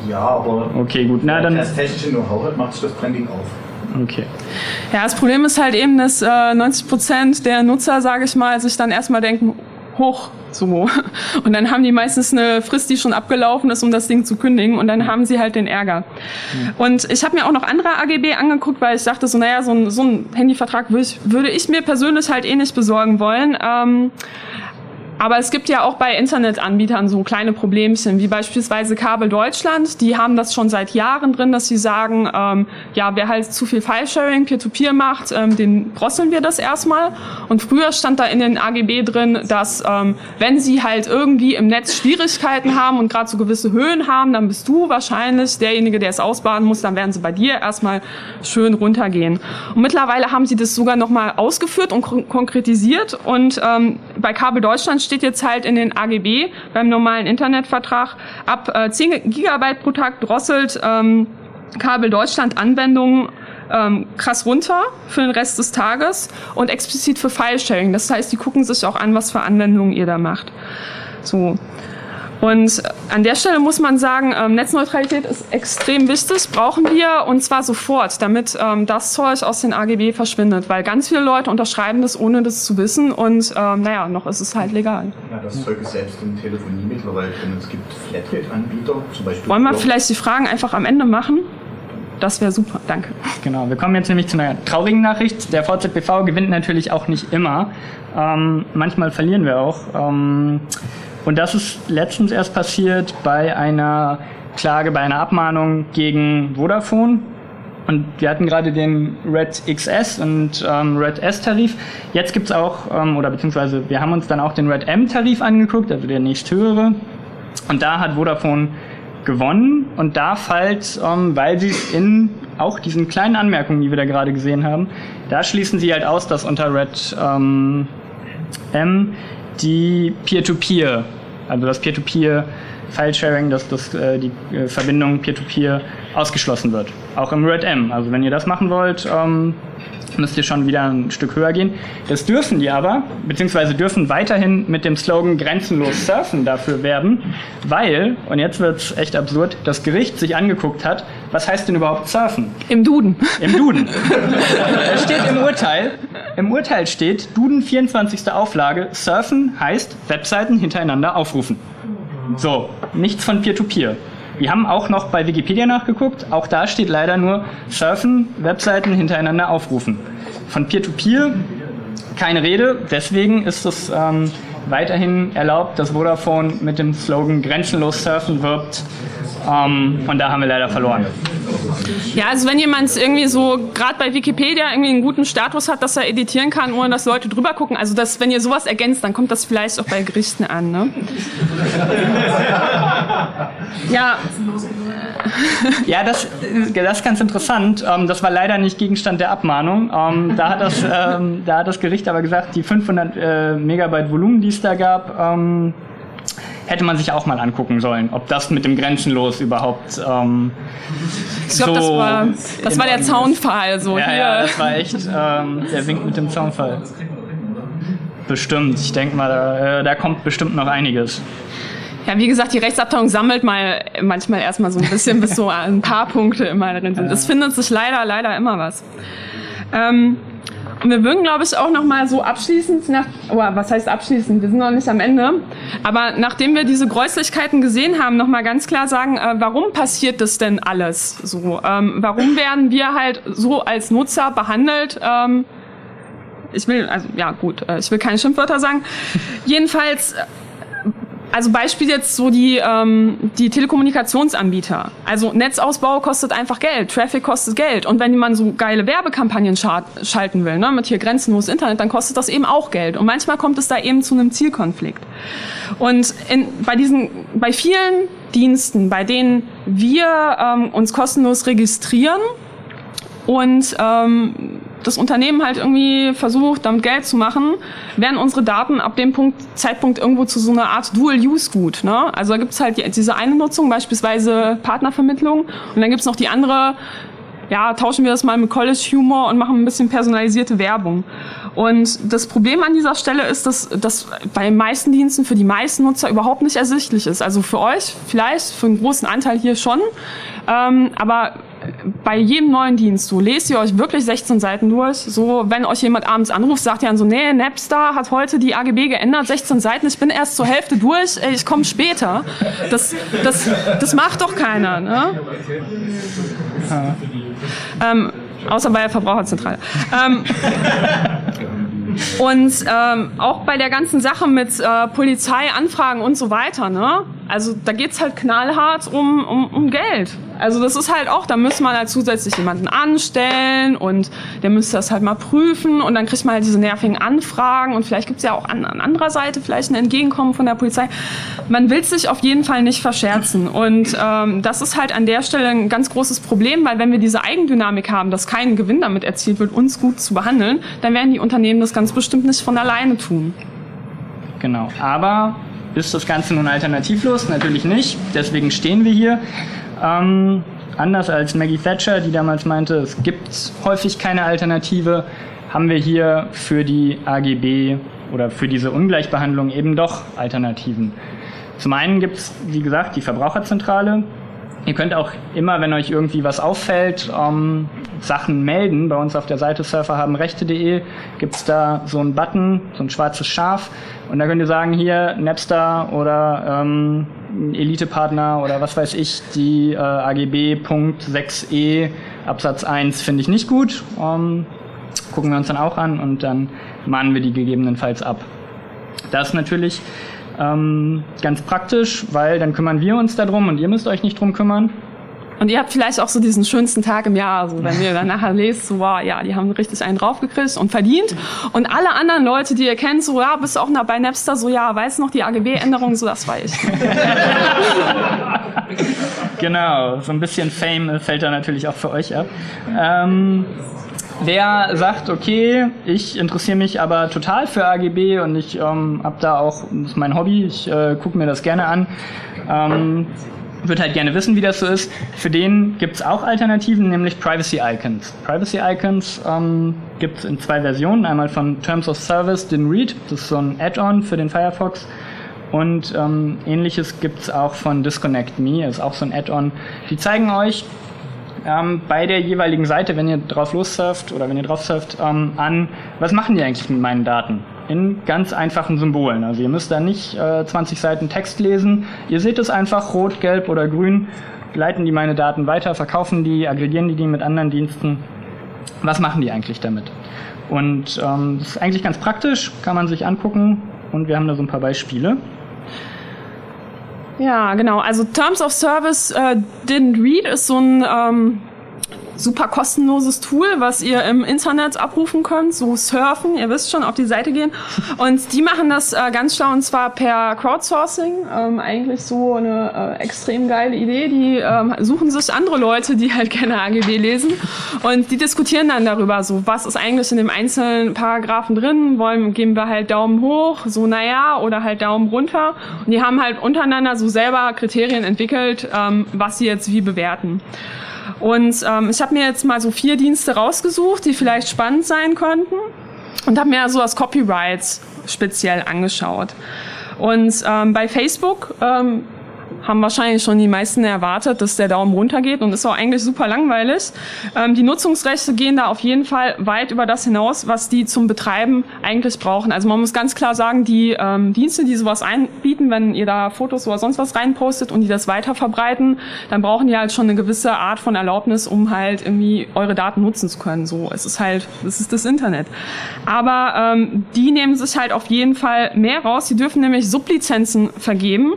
Ja, aber okay, gut. Na, dann das technische Know-how hat, macht sich das Branding auf. Okay. Ja, das Problem ist halt eben, dass äh, 90 Prozent der Nutzer, sage ich mal, sich dann erstmal denken, hoch, so. Und dann haben die meistens eine Frist, die schon abgelaufen ist, um das Ding zu kündigen und dann haben sie halt den Ärger. Und ich habe mir auch noch andere AGB angeguckt, weil ich dachte so, naja, so ein, so ein Handyvertrag würde ich, würde ich mir persönlich halt eh nicht besorgen wollen. Ähm, aber es gibt ja auch bei Internetanbietern so kleine Problemchen, wie beispielsweise Kabel Deutschland. Die haben das schon seit Jahren drin, dass sie sagen, ähm, ja, wer halt zu viel File-Sharing, Peer-to-Peer macht, ähm, den drosseln wir das erstmal. Und früher stand da in den AGB drin, dass ähm, wenn sie halt irgendwie im Netz Schwierigkeiten haben und gerade so gewisse Höhen haben, dann bist du wahrscheinlich derjenige, der es ausbaden muss. Dann werden sie bei dir erstmal schön runtergehen. Und mittlerweile haben sie das sogar nochmal ausgeführt und konkretisiert. Und ähm, bei Kabel Deutschland steht jetzt halt in den AGB beim normalen Internetvertrag ab äh, 10 Gigabyte pro Tag drosselt ähm, Kabel Deutschland Anwendungen ähm, krass runter für den Rest des Tages und explizit für File-Sharing. Das heißt, die gucken sich auch an, was für Anwendungen ihr da macht. So. Und an der Stelle muss man sagen, ähm, Netzneutralität ist extrem wichtig, brauchen wir und zwar sofort, damit ähm, das Zeug aus den AGB verschwindet, weil ganz viele Leute unterschreiben das, ohne das zu wissen und ähm, naja, noch ist es halt legal. Ja, das Zeug ist selbst in Telefonie mittlerweile drin. Es gibt Flatrate-Anbieter, zum Beispiel. Wollen wir vielleicht die Fragen einfach am Ende machen? Das wäre super, danke. Genau, wir kommen jetzt nämlich zu einer traurigen Nachricht. Der VZBV gewinnt natürlich auch nicht immer. Ähm, manchmal verlieren wir auch. Ähm, und das ist letztens erst passiert bei einer Klage, bei einer Abmahnung gegen Vodafone. Und wir hatten gerade den Red XS und ähm, Red S-Tarif. Jetzt gibt's auch, ähm, oder beziehungsweise wir haben uns dann auch den Red M-Tarif angeguckt, also der nächsthöhere. Und da hat Vodafone gewonnen. Und da fällt, ähm, weil sie es in auch diesen kleinen Anmerkungen, die wir da gerade gesehen haben, da schließen sie halt aus, dass unter Red ähm, M die Peer-to-Peer, also das Peer-to-Peer File-Sharing, dass das, äh, die äh, Verbindung Peer-to-Peer ausgeschlossen wird. Auch im RedM. Also wenn ihr das machen wollt, ähm, müsst ihr schon wieder ein Stück höher gehen. Das dürfen die aber, beziehungsweise dürfen weiterhin mit dem Slogan grenzenlos surfen dafür werben, weil, und jetzt wird's echt absurd, das Gericht sich angeguckt hat, was heißt denn überhaupt surfen? Im Duden. Im Duden. Es steht im Urteil, im Urteil steht, Duden 24. Auflage, surfen heißt Webseiten hintereinander aufrufen. So, nichts von Peer-to-Peer. Wir haben auch noch bei Wikipedia nachgeguckt. Auch da steht leider nur Surfen, Webseiten hintereinander aufrufen. Von Peer-to-Peer keine Rede. Deswegen ist es ähm, weiterhin erlaubt, dass Vodafone mit dem Slogan grenzenlos surfen wirbt. Ähm, und da haben wir leider verloren. Ja, also wenn jemand irgendwie so gerade bei Wikipedia irgendwie einen guten Status hat, dass er editieren kann, ohne dass Leute drüber gucken, also dass, wenn ihr sowas ergänzt, dann kommt das vielleicht auch bei Gerichten an. Ne? ja. Ja, das, das ist ganz interessant. Ähm, das war leider nicht Gegenstand der Abmahnung. Ähm, da, hat das, ähm, da hat das Gericht aber gesagt, die 500 äh, Megabyte Volumen, die es da gab, hätte man sich auch mal angucken sollen, ob das mit dem Grenzenlos überhaupt ähm, ich glaube, so das war, das war der Zaunfall. So ja, hier. ja, das war echt ähm, der Wink mit dem Zaunfall. Bestimmt. Ich denke mal, da, äh, da kommt bestimmt noch einiges. Ja, wie gesagt, die Rechtsabteilung sammelt mal manchmal erstmal so ein bisschen, bis so ein paar Punkte immer drin sind. Es findet sich leider, leider immer was. Ähm, und wir würden, glaube ich, auch noch mal so abschließend nach, oh, was heißt abschließend? Wir sind noch nicht am Ende. Aber nachdem wir diese Gräuslichkeiten gesehen haben, noch mal ganz klar sagen, äh, warum passiert das denn alles so? Ähm, warum werden wir halt so als Nutzer behandelt? Ähm, ich will, also ja gut, äh, ich will keine Schimpfwörter sagen. Jedenfalls also Beispiel jetzt so die, ähm, die Telekommunikationsanbieter. Also Netzausbau kostet einfach Geld, Traffic kostet Geld. Und wenn man so geile Werbekampagnen schalten will, ne, mit hier grenzenlos Internet, dann kostet das eben auch Geld. Und manchmal kommt es da eben zu einem Zielkonflikt. Und in, bei diesen, bei vielen Diensten, bei denen wir ähm, uns kostenlos registrieren und ähm, das Unternehmen halt irgendwie versucht, damit Geld zu machen, werden unsere Daten ab dem Punkt, Zeitpunkt irgendwo zu so einer Art Dual-Use-Gut. Ne? Also da gibt's halt diese eine Nutzung, beispielsweise Partnervermittlung, und dann gibt's noch die andere, ja, tauschen wir das mal mit College-Humor und machen ein bisschen personalisierte Werbung. Und das Problem an dieser Stelle ist, dass das bei den meisten Diensten für die meisten Nutzer überhaupt nicht ersichtlich ist. Also für euch vielleicht, für einen großen Anteil hier schon, ähm, aber bei jedem neuen Dienst, so lest ihr euch wirklich 16 Seiten durch. So, wenn euch jemand abends anruft, sagt ihr dann so, nee, Napster hat heute die AGB geändert, 16 Seiten, ich bin erst zur Hälfte durch, ich komme später. Das, das, das macht doch keiner. Ne? Ähm, außer bei der Verbraucherzentrale. Ähm, und ähm, auch bei der ganzen Sache mit äh, Polizeianfragen und so weiter, ne? Also da geht's halt knallhart um, um, um Geld. Also das ist halt auch, da müsste man halt zusätzlich jemanden anstellen und der müsste das halt mal prüfen und dann kriegt man halt diese nervigen Anfragen und vielleicht gibt's ja auch an, an anderer Seite vielleicht ein Entgegenkommen von der Polizei. Man will sich auf jeden Fall nicht verscherzen und ähm, das ist halt an der Stelle ein ganz großes Problem, weil wenn wir diese Eigendynamik haben, dass kein Gewinn damit erzielt wird, uns gut zu behandeln, dann werden die Unternehmen das ganz bestimmt nicht von alleine tun. Genau, aber ist das Ganze nun alternativlos? Natürlich nicht. Deswegen stehen wir hier. Ähm, anders als Maggie Thatcher, die damals meinte, es gibt häufig keine Alternative, haben wir hier für die AGB oder für diese Ungleichbehandlung eben doch Alternativen. Zum einen gibt es, wie gesagt, die Verbraucherzentrale. Ihr könnt auch immer, wenn euch irgendwie was auffällt, ähm, Sachen melden. Bei uns auf der Seite surferhabenrechte.de gibt es da so einen Button, so ein schwarzes Schaf. Und da könnt ihr sagen, hier Napster oder ähm, Elite-Partner oder was weiß ich, die äh, AGB.6e Absatz 1 finde ich nicht gut. Ähm, gucken wir uns dann auch an und dann mahnen wir die gegebenenfalls ab. Das natürlich ähm, ganz praktisch, weil dann kümmern wir uns darum und ihr müsst euch nicht drum kümmern. Und ihr habt vielleicht auch so diesen schönsten Tag im Jahr, so wenn ihr dann nachher lest, so wow, ja, die haben richtig einen draufgekriegt und verdient. Und alle anderen Leute, die ihr kennt, so ja, bist du auch noch bei Napster, so ja, weiß noch die AGB-Änderung, so das war ich. genau, so ein bisschen Fame fällt da natürlich auch für euch ab. Ähm, wer sagt, okay, ich interessiere mich aber total für AGB und ich ähm, habe da auch, das ist mein Hobby, ich äh, gucke mir das gerne an. Ähm, würde halt gerne wissen, wie das so ist. Für den gibt es auch Alternativen, nämlich Privacy Icons. Privacy Icons ähm, gibt es in zwei Versionen. Einmal von Terms of Service, den Read, das ist so ein Add-on für den Firefox. Und ähm, ähnliches gibt es auch von Disconnect Me, ist auch so ein Add-on. Die zeigen euch ähm, bei der jeweiligen Seite, wenn ihr drauf lossurft oder wenn ihr drauf surft, ähm, an, was machen die eigentlich mit meinen Daten? in ganz einfachen Symbolen. Also ihr müsst da nicht äh, 20 Seiten Text lesen. Ihr seht es einfach rot, gelb oder grün. Leiten die meine Daten weiter, verkaufen die, aggregieren die die mit anderen Diensten. Was machen die eigentlich damit? Und ähm, das ist eigentlich ganz praktisch, kann man sich angucken. Und wir haben da so ein paar Beispiele. Ja, genau. Also Terms of Service äh, Didn't Read ist so ein ähm, super kostenloses Tool, was ihr im Internet abrufen könnt, so surfen, ihr wisst schon, auf die Seite gehen. Und die machen das äh, ganz schlau und zwar per Crowdsourcing. Ähm, eigentlich so eine äh, extrem geile Idee. Die ähm, suchen sich andere Leute, die halt gerne AGB lesen und die diskutieren dann darüber, so was ist eigentlich in dem einzelnen Paragraphen drin, wollen, geben wir halt Daumen hoch, so naja, oder halt Daumen runter. Und die haben halt untereinander so selber Kriterien entwickelt, ähm, was sie jetzt wie bewerten. Und ähm, ich habe mir jetzt mal so vier Dienste rausgesucht, die vielleicht spannend sein könnten und habe mir so das Copyright speziell angeschaut. Und ähm, bei Facebook ähm, haben wahrscheinlich schon die meisten erwartet, dass der Daumen runter geht und ist auch eigentlich super langweilig. Ähm, die Nutzungsrechte gehen da auf jeden Fall weit über das hinaus, was die zum Betreiben eigentlich brauchen. Also man muss ganz klar sagen, die ähm, Dienste, die sowas einbieten, wenn ihr da Fotos oder sonst was reinpostet und die das weiter verbreiten, dann brauchen die halt schon eine gewisse Art von Erlaubnis, um halt irgendwie eure Daten nutzen zu können. So, es ist halt, es ist das Internet. Aber ähm, die nehmen sich halt auf jeden Fall mehr raus. Die dürfen nämlich Sublizenzen vergeben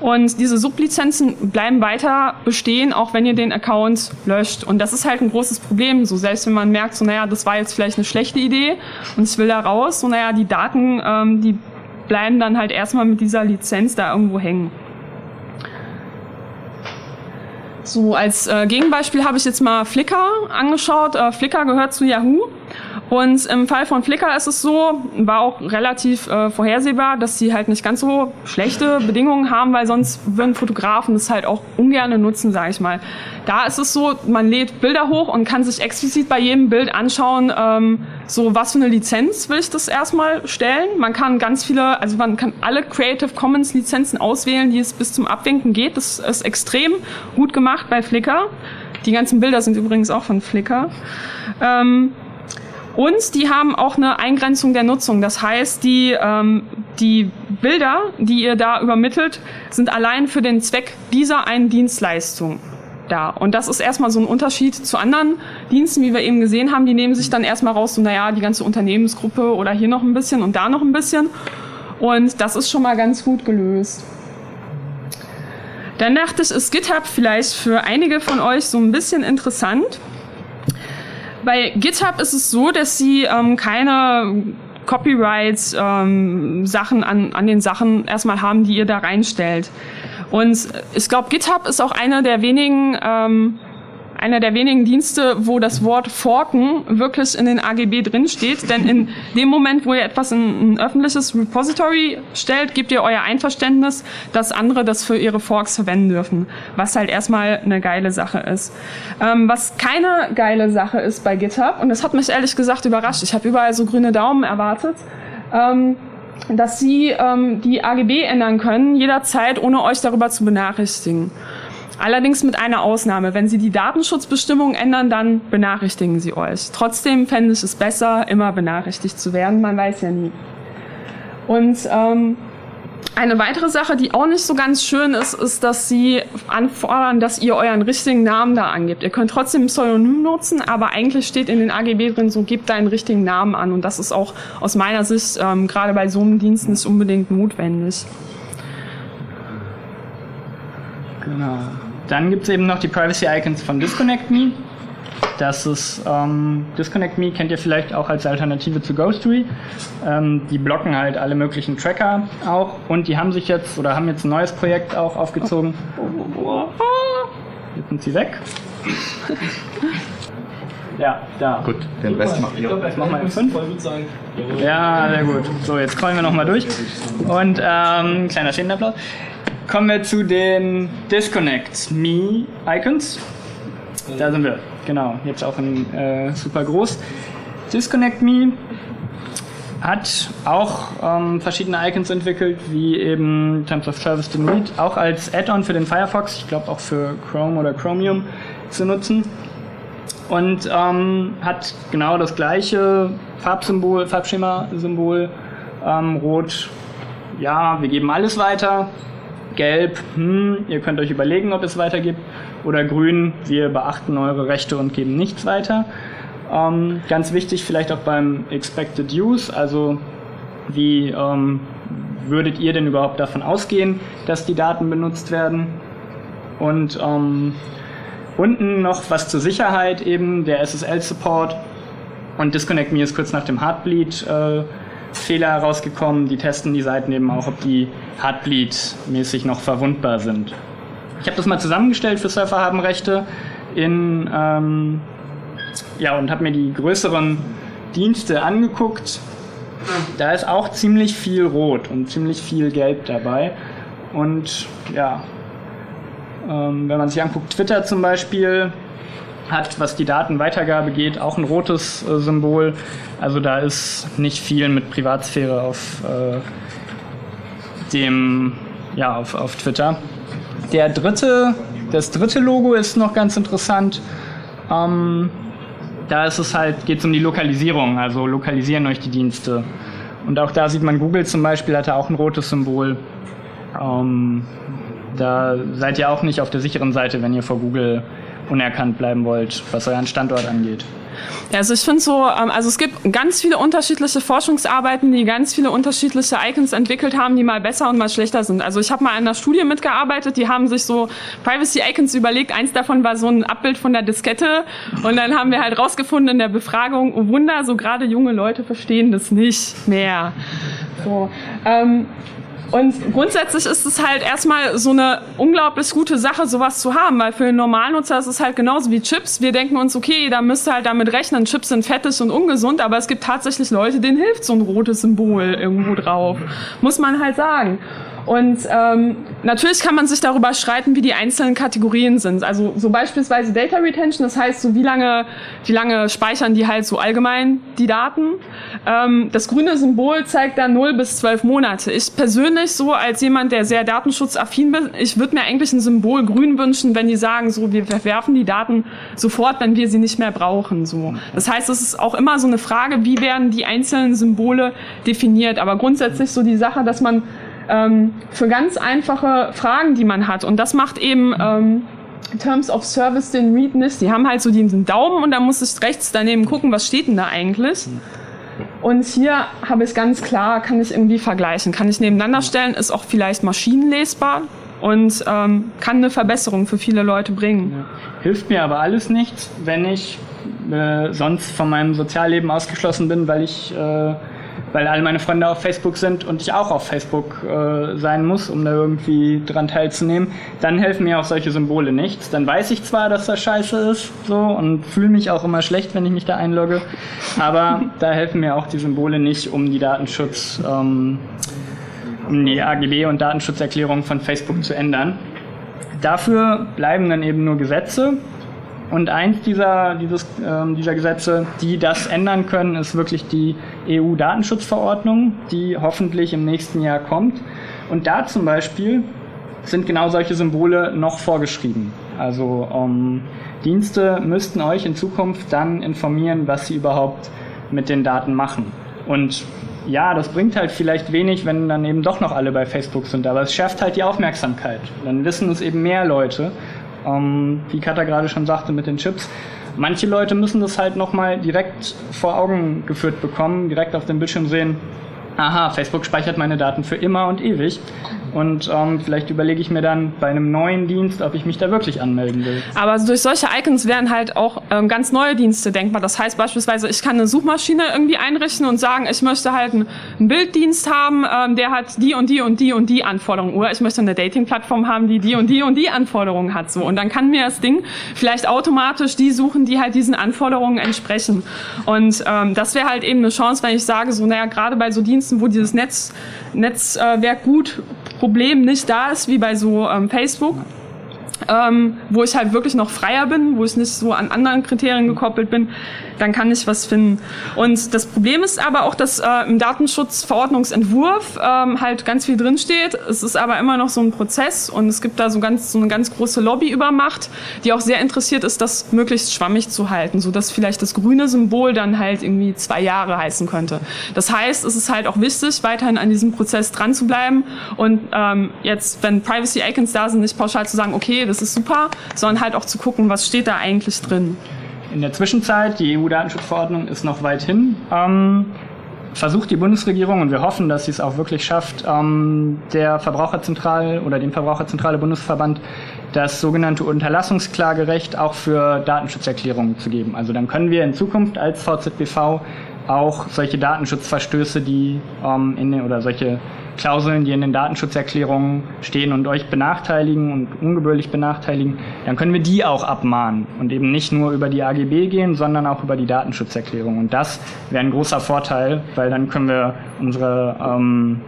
und diese Sublizenzen bleiben weiter bestehen, auch wenn ihr den Account löscht. Und das ist halt ein großes Problem. So selbst wenn man merkt, so naja, das war jetzt vielleicht eine schlechte Idee und ich will da raus, so naja, die Daten, ähm, die bleiben dann halt erstmal mit dieser Lizenz da irgendwo hängen. So, als äh, Gegenbeispiel habe ich jetzt mal Flickr angeschaut. Äh, Flickr gehört zu Yahoo. Und im Fall von Flickr ist es so, war auch relativ äh, vorhersehbar, dass sie halt nicht ganz so schlechte Bedingungen haben, weil sonst würden Fotografen das halt auch ungern nutzen, sage ich mal. Da ist es so, man lädt Bilder hoch und kann sich explizit bei jedem Bild anschauen, ähm, so was für eine Lizenz will ich das erstmal stellen. Man kann ganz viele, also man kann alle Creative Commons Lizenzen auswählen, die es bis zum Abwinken geht. Das ist extrem gut gemacht bei Flickr. Die ganzen Bilder sind übrigens auch von Flickr. Ähm, und die haben auch eine Eingrenzung der Nutzung. Das heißt, die, ähm, die Bilder, die ihr da übermittelt, sind allein für den Zweck dieser einen Dienstleistung da. Und das ist erstmal so ein Unterschied zu anderen Diensten, wie wir eben gesehen haben. Die nehmen sich dann erstmal raus, so, naja, die ganze Unternehmensgruppe oder hier noch ein bisschen und da noch ein bisschen. Und das ist schon mal ganz gut gelöst. Dann dachte ich, ist GitHub vielleicht für einige von euch so ein bisschen interessant. Bei GitHub ist es so, dass sie ähm, keine Copyrights ähm, Sachen an, an den Sachen erstmal haben, die ihr da reinstellt. Und ich glaube, GitHub ist auch einer der wenigen ähm, einer der wenigen Dienste, wo das Wort forken wirklich in den AGB drinsteht. Denn in dem Moment, wo ihr etwas in ein öffentliches Repository stellt, gebt ihr euer Einverständnis, dass andere das für ihre Forks verwenden dürfen. Was halt erstmal eine geile Sache ist. Ähm, was keine geile Sache ist bei GitHub, und das hat mich ehrlich gesagt überrascht, ich habe überall so grüne Daumen erwartet, ähm, dass sie ähm, die AGB ändern können, jederzeit, ohne euch darüber zu benachrichtigen. Allerdings mit einer Ausnahme. Wenn Sie die Datenschutzbestimmungen ändern, dann benachrichtigen Sie euch. Trotzdem fände ich es besser, immer benachrichtigt zu werden. Man weiß ja nie. Und ähm, eine weitere Sache, die auch nicht so ganz schön ist, ist, dass Sie anfordern, dass ihr euren richtigen Namen da angebt. Ihr könnt trotzdem Pseudonym nutzen, aber eigentlich steht in den AGB drin, so gebt deinen richtigen Namen an. Und das ist auch aus meiner Sicht ähm, gerade bei so einem Dienst nicht unbedingt notwendig. Genau. Dann gibt es eben noch die Privacy Icons von Disconnect Me. Das ist ähm, Disconnect Me kennt ihr vielleicht auch als Alternative zu Ghostery. Ähm, die blocken halt alle möglichen Tracker auch und die haben sich jetzt oder haben jetzt ein neues Projekt auch aufgezogen. Jetzt sind sie weg. ja, da. Gut, den Rest macht ihr. Jetzt machen wir F5. Ja, sehr gut. So, jetzt scrollen wir nochmal durch. Und ähm, kleiner Stehenapplaus. Kommen wir zu den Disconnect Me Icons. Da sind wir, genau, jetzt auch in äh, super groß. Disconnect Me hat auch ähm, verschiedene Icons entwickelt, wie eben Terms of Service Read, auch als Add-on für den Firefox, ich glaube auch für Chrome oder Chromium zu nutzen. Und ähm, hat genau das gleiche Farbsymbol, Farbschema-Symbol, ähm, rot, ja, wir geben alles weiter, gelb, hm, ihr könnt euch überlegen, ob es weitergibt, oder grün, wir beachten eure Rechte und geben nichts weiter. Ähm, ganz wichtig vielleicht auch beim Expected Use, also wie ähm, würdet ihr denn überhaupt davon ausgehen, dass die Daten benutzt werden? Und ähm, unten noch was zur Sicherheit eben, der SSL-Support und Disconnect Me ist kurz nach dem Heartbleed äh, Fehler herausgekommen. Die testen die Seiten eben auch, ob die Heartbleed-mäßig noch verwundbar sind. Ich habe das mal zusammengestellt für Surfer haben Rechte in, ähm, ja, und habe mir die größeren Dienste angeguckt. Da ist auch ziemlich viel Rot und ziemlich viel Gelb dabei. Und ja, ähm, wenn man sich anguckt, Twitter zum Beispiel, hat, was die Datenweitergabe geht, auch ein rotes äh, Symbol. Also da ist nicht viel mit Privatsphäre auf äh, dem, ja, auf, auf Twitter. Der dritte, das dritte Logo ist noch ganz interessant. Ähm, da ist es halt, geht es um die Lokalisierung, also lokalisieren euch die Dienste. Und auch da sieht man, Google zum Beispiel hatte auch ein rotes Symbol. Ähm, da seid ihr auch nicht auf der sicheren Seite, wenn ihr vor Google unerkannt bleiben wollt, was euren Standort angeht. Also ich finde so, ähm, also es gibt ganz viele unterschiedliche Forschungsarbeiten, die ganz viele unterschiedliche Icons entwickelt haben, die mal besser und mal schlechter sind. Also ich habe mal in einer Studie mitgearbeitet, die haben sich so Privacy Icons überlegt. Eins davon war so ein Abbild von der Diskette und dann haben wir halt rausgefunden in der Befragung, oh Wunder, so gerade junge Leute verstehen das nicht mehr. So, ähm, Und grundsätzlich ist es halt erstmal so eine unglaublich gute Sache, sowas zu haben, weil für den Normalnutzer ist es halt genauso wie Chips. Wir denken uns, okay, da müsste halt damit rechnen, Chips sind fettig und ungesund, aber es gibt tatsächlich Leute, denen hilft so ein rotes Symbol irgendwo drauf. Muss man halt sagen. Und ähm, natürlich kann man sich darüber streiten, wie die einzelnen Kategorien sind. Also so beispielsweise Data Retention, das heißt so wie lange, wie lange speichern die halt so allgemein die Daten. Ähm, das grüne Symbol zeigt dann 0 bis 12 Monate. Ich persönlich so als jemand, der sehr datenschutzaffin bin, ich würde mir eigentlich ein Symbol grün wünschen, wenn die sagen, so wir verwerfen die Daten sofort, wenn wir sie nicht mehr brauchen. So. Das heißt, es ist auch immer so eine Frage, wie werden die einzelnen Symbole definiert. Aber grundsätzlich so die Sache, dass man ähm, für ganz einfache Fragen, die man hat. Und das macht eben ähm, Terms of Service den Read nicht. Die haben halt so diesen Daumen und da muss ich rechts daneben gucken, was steht denn da eigentlich. Und hier habe ich ganz klar, kann ich irgendwie vergleichen, kann ich nebeneinander stellen, ist auch vielleicht maschinenlesbar und ähm, kann eine Verbesserung für viele Leute bringen. Ja. Hilft mir aber alles nichts, wenn ich äh, sonst von meinem Sozialleben ausgeschlossen bin, weil ich äh, weil alle meine Freunde auf Facebook sind und ich auch auf Facebook äh, sein muss, um da irgendwie dran teilzunehmen, dann helfen mir auch solche Symbole nichts. Dann weiß ich zwar, dass das scheiße ist, so und fühle mich auch immer schlecht, wenn ich mich da einlogge, aber da helfen mir auch die Symbole nicht, um die Datenschutz, ähm, um die AGB und Datenschutzerklärung von Facebook zu ändern. Dafür bleiben dann eben nur Gesetze, und eins dieser, dieses, ähm, dieser Gesetze, die das ändern können, ist wirklich die EU-Datenschutzverordnung, die hoffentlich im nächsten Jahr kommt. Und da zum Beispiel sind genau solche Symbole noch vorgeschrieben. Also ähm, Dienste müssten euch in Zukunft dann informieren, was sie überhaupt mit den Daten machen. Und ja, das bringt halt vielleicht wenig, wenn dann eben doch noch alle bei Facebook sind, aber es schärft halt die Aufmerksamkeit. Dann wissen es eben mehr Leute ähm, wie Katha gerade schon sagte mit den Chips. Manche Leute müssen das halt nochmal direkt vor Augen geführt bekommen, direkt auf dem Bildschirm sehen, aha, Facebook speichert meine Daten für immer und ewig. Und ähm, vielleicht überlege ich mir dann bei einem neuen Dienst, ob ich mich da wirklich anmelden will. Aber durch solche Icons wären halt auch ähm, ganz neue Dienste denkbar. Das heißt beispielsweise, ich kann eine Suchmaschine irgendwie einrichten und sagen, ich möchte halt einen, einen Bilddienst haben, ähm, der hat die und die und die und die Anforderungen. Oder ich möchte eine Dating-Plattform haben, die die und die und die Anforderungen hat. So. Und dann kann mir das Ding vielleicht automatisch die suchen, die halt diesen Anforderungen entsprechen. Und ähm, das wäre halt eben eine Chance, wenn ich sage, so, naja, gerade bei so Diensten, wo dieses Netz, Netzwerk gut Problem nicht da ist wie bei so ähm, Facebook ähm, wo ich halt wirklich noch freier bin, wo ich nicht so an anderen Kriterien gekoppelt bin, dann kann ich was finden. Und das Problem ist aber auch, dass äh, im Datenschutzverordnungsentwurf ähm, halt ganz viel drinsteht. Es ist aber immer noch so ein Prozess und es gibt da so, ganz, so eine ganz große Lobbyübermacht, die auch sehr interessiert ist, das möglichst schwammig zu halten, so dass vielleicht das grüne Symbol dann halt irgendwie zwei Jahre heißen könnte. Das heißt, es ist halt auch wichtig, weiterhin an diesem Prozess dran zu bleiben und ähm, jetzt, wenn Privacy Icons da sind, nicht pauschal zu sagen, okay, das ist super, sondern halt auch zu gucken, was steht da eigentlich drin. In der Zwischenzeit, die EU-Datenschutzverordnung ist noch weit hin, ähm, versucht die Bundesregierung, und wir hoffen, dass sie es auch wirklich schafft, ähm, der Verbraucherzentrale oder dem Verbraucherzentrale Bundesverband das sogenannte Unterlassungsklagerecht auch für Datenschutzerklärungen zu geben. Also dann können wir in Zukunft als VZBV auch solche Datenschutzverstöße, die ähm, in den, oder solche Klauseln, die in den Datenschutzerklärungen stehen und euch benachteiligen und ungebührlich benachteiligen, dann können wir die auch abmahnen und eben nicht nur über die AGB gehen, sondern auch über die Datenschutzerklärung. Und das wäre ein großer Vorteil, weil dann können wir unsere ähm,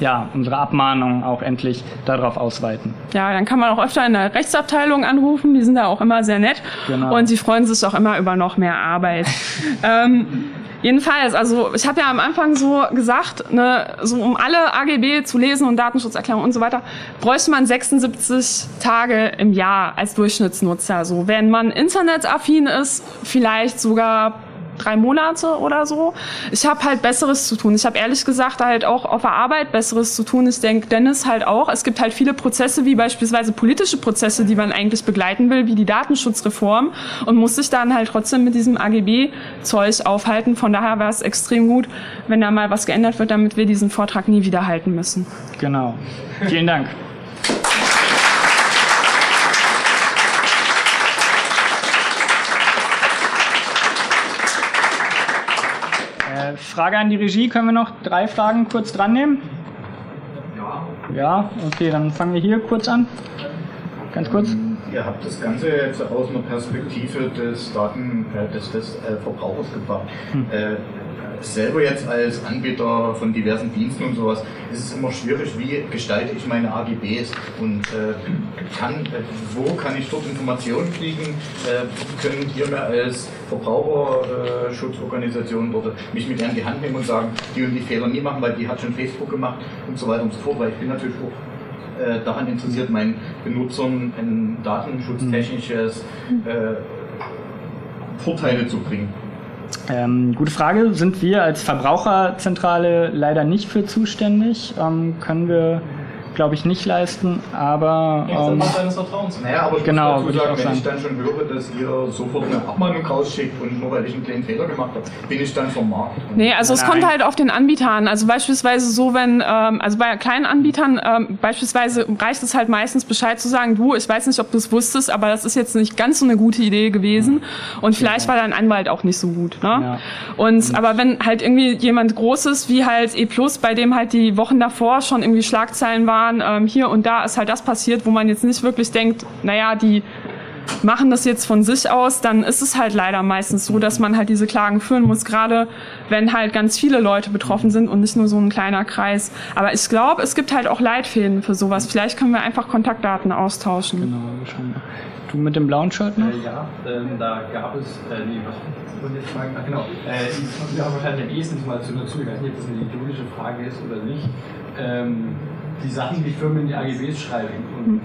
ja, unsere Abmahnung auch endlich darauf ausweiten. Ja, dann kann man auch öfter in der Rechtsabteilung anrufen, die sind da auch immer sehr nett genau. und sie freuen sich auch immer über noch mehr Arbeit. ähm, Jedenfalls, also ich habe ja am Anfang so gesagt, ne, so um alle AGB zu lesen und Datenschutzerklärung und so weiter, bräuchte man 76 Tage im Jahr als Durchschnittsnutzer. So, wenn man internetaffin ist, vielleicht sogar drei Monate oder so. Ich habe halt Besseres zu tun. Ich habe ehrlich gesagt halt auch auf der Arbeit Besseres zu tun. Ich denke, Dennis halt auch. Es gibt halt viele Prozesse, wie beispielsweise politische Prozesse, die man eigentlich begleiten will, wie die Datenschutzreform und muss sich dann halt trotzdem mit diesem AGB-Zeug aufhalten. Von daher wäre es extrem gut, wenn da mal was geändert wird, damit wir diesen Vortrag nie wieder halten müssen. Genau. Vielen Dank. Frage an die Regie. Können wir noch drei Fragen kurz dran nehmen? Ja, Ja, okay, dann fangen wir hier kurz an. Ganz kurz. Ihr habt das Ganze jetzt aus einer Perspektive des Daten, äh, des, des äh, Verbrauchers gebracht. Hm. Äh, selber jetzt als Anbieter von diversen Diensten und sowas ist es immer schwierig, wie gestalte ich meine AGBs und äh, kann, äh, wo kann ich dort Informationen kriegen? Äh, können ihr mir als Verbraucherschutzorganisation dort mich mit an die Hand nehmen und sagen, die und die Fehler nie machen, weil die hat schon Facebook gemacht und so weiter und so fort, weil ich bin natürlich auch äh, daran interessiert, meinen Benutzern ein datenschutztechnisches äh, Vorteile zu bringen. Ähm, gute Frage. Sind wir als Verbraucherzentrale leider nicht für zuständig? Ähm, können wir glaube ich, nicht leisten, aber. Ja, ähm, seines Vertrauens. Naja, aber ich genau, muss dazu sagen, ich wenn ich dann schon höre, dass ihr sofort eine Abmahnung rausschickt und nur weil ich einen kleinen Fehler gemacht habe, bin ich dann vom Markt. Nee, also es kommt halt auf den Anbieter an. Also beispielsweise so, wenn, ähm, also bei kleinen Anbietern ähm, beispielsweise reicht es halt meistens Bescheid zu sagen, du, ich weiß nicht, ob du es wusstest, aber das ist jetzt nicht ganz so eine gute Idee gewesen und vielleicht war dein Anwalt auch nicht so gut. Ne? Ja. Und aber wenn halt irgendwie jemand Großes wie halt E Plus, bei dem halt die Wochen davor schon irgendwie Schlagzeilen waren, Jahren ähm, hier und da ist halt das passiert, wo man jetzt nicht wirklich denkt, naja, die machen das jetzt von sich aus, dann ist es halt leider meistens so, dass man halt diese Klagen führen muss, gerade wenn halt ganz viele Leute betroffen sind und nicht nur so ein kleiner Kreis. Aber ich glaube, es gibt halt auch Leitfäden für sowas. Vielleicht können wir einfach Kontaktdaten austauschen. Genau, schon. Du mit dem blauen Shirt noch? Äh, ja, ähm, da gab es, äh, nee, was wollte ich jetzt fragen? Ach, genau. Äh, wir haben wahrscheinlich am ehesten mal zu dazu, ich weiß nicht, ob das eine ideologische Frage ist oder nicht. Ähm, die Sachen, die Firmen in die AGBs schreiben und hm.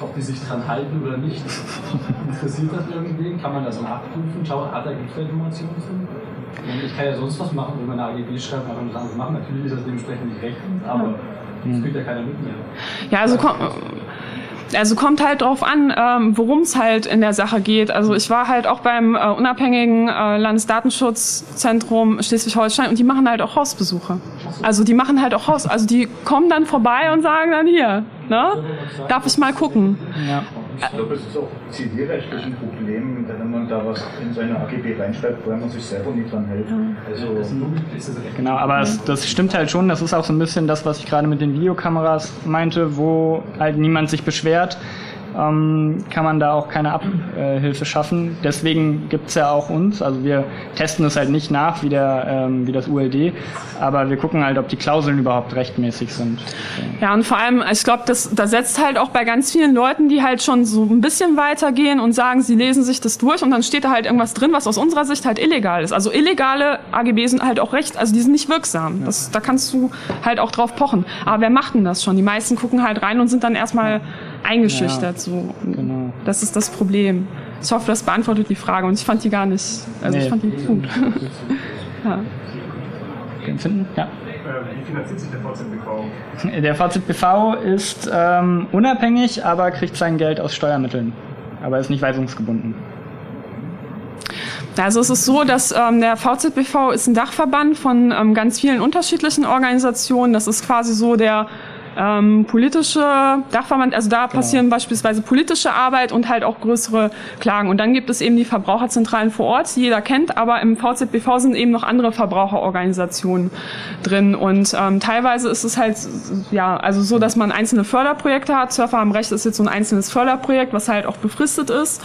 ob die sich dran halten oder nicht. Interessiert das irgendwen? Kann man das abprüfen? Schauen, hat da gibt es Informationen drin? Ich kann ja sonst was machen, wenn man eine AGB schreibt, man kann das machen. Natürlich ist das dementsprechend nicht rechtens, aber das kriegt ja keiner mit mehr. Ja, also komm, also kommt halt drauf an, ähm, worum es halt in der Sache geht. Also ich war halt auch beim äh, unabhängigen äh, Landesdatenschutzzentrum Schleswig-Holstein und die machen halt auch Hausbesuche. Also die machen halt auch Haus, also die kommen dann vorbei und sagen dann hier, ne? Darf ich mal gucken? Ja. Ich glaube, es ist auch zivilrechtlich ein Problem, wenn man da was in seine AGB reinschreibt, weil man sich selber nicht dran hält. Also, genau, aber es, das stimmt halt schon. Das ist auch so ein bisschen das, was ich gerade mit den Videokameras meinte, wo halt niemand sich beschwert ähm, kann man da auch keine Abhilfe schaffen. Deswegen gibt es ja auch uns. Also wir testen es halt nicht nach wie, der, ähm, wie das ULD, aber wir gucken halt, ob die Klauseln überhaupt rechtmäßig sind. Ja, und vor allem, ich glaube, das da setzt halt auch bei ganz vielen Leuten, die halt schon so ein bisschen weitergehen und sagen, sie lesen sich das durch und dann steht da halt irgendwas drin, was aus unserer Sicht halt illegal ist. Also illegale AGB sind halt auch recht, also die sind nicht wirksam. Das, da kannst du halt auch drauf pochen. Aber wer macht denn das schon? Die meisten gucken halt rein und sind dann erstmal eingeschüchtert. Ja, so. Genau. Das ist das Problem. Ich hoffe, das beantwortet die Frage und ich fand die gar nicht, also nee. ich fand die gut. ja. Empfinden? Ja. Äh, wie finanziert sich der VZBV? Der VZBV ist ähm, unabhängig, aber kriegt sein Geld aus Steuermitteln. Aber ist nicht weisungsgebunden. Also es ist so, dass ähm, der VZBV ist ein Dachverband von ähm, ganz vielen unterschiedlichen Organisationen. Das ist quasi so der ähm, politische Dachverband, also da genau. passieren beispielsweise politische Arbeit und halt auch größere Klagen. Und dann gibt es eben die Verbraucherzentralen vor Ort, die jeder kennt, aber im VZBV sind eben noch andere Verbraucherorganisationen drin. Und ähm, teilweise ist es halt ja also so, dass man einzelne Förderprojekte hat. Surfer am Recht ist jetzt so ein einzelnes Förderprojekt, was halt auch befristet ist.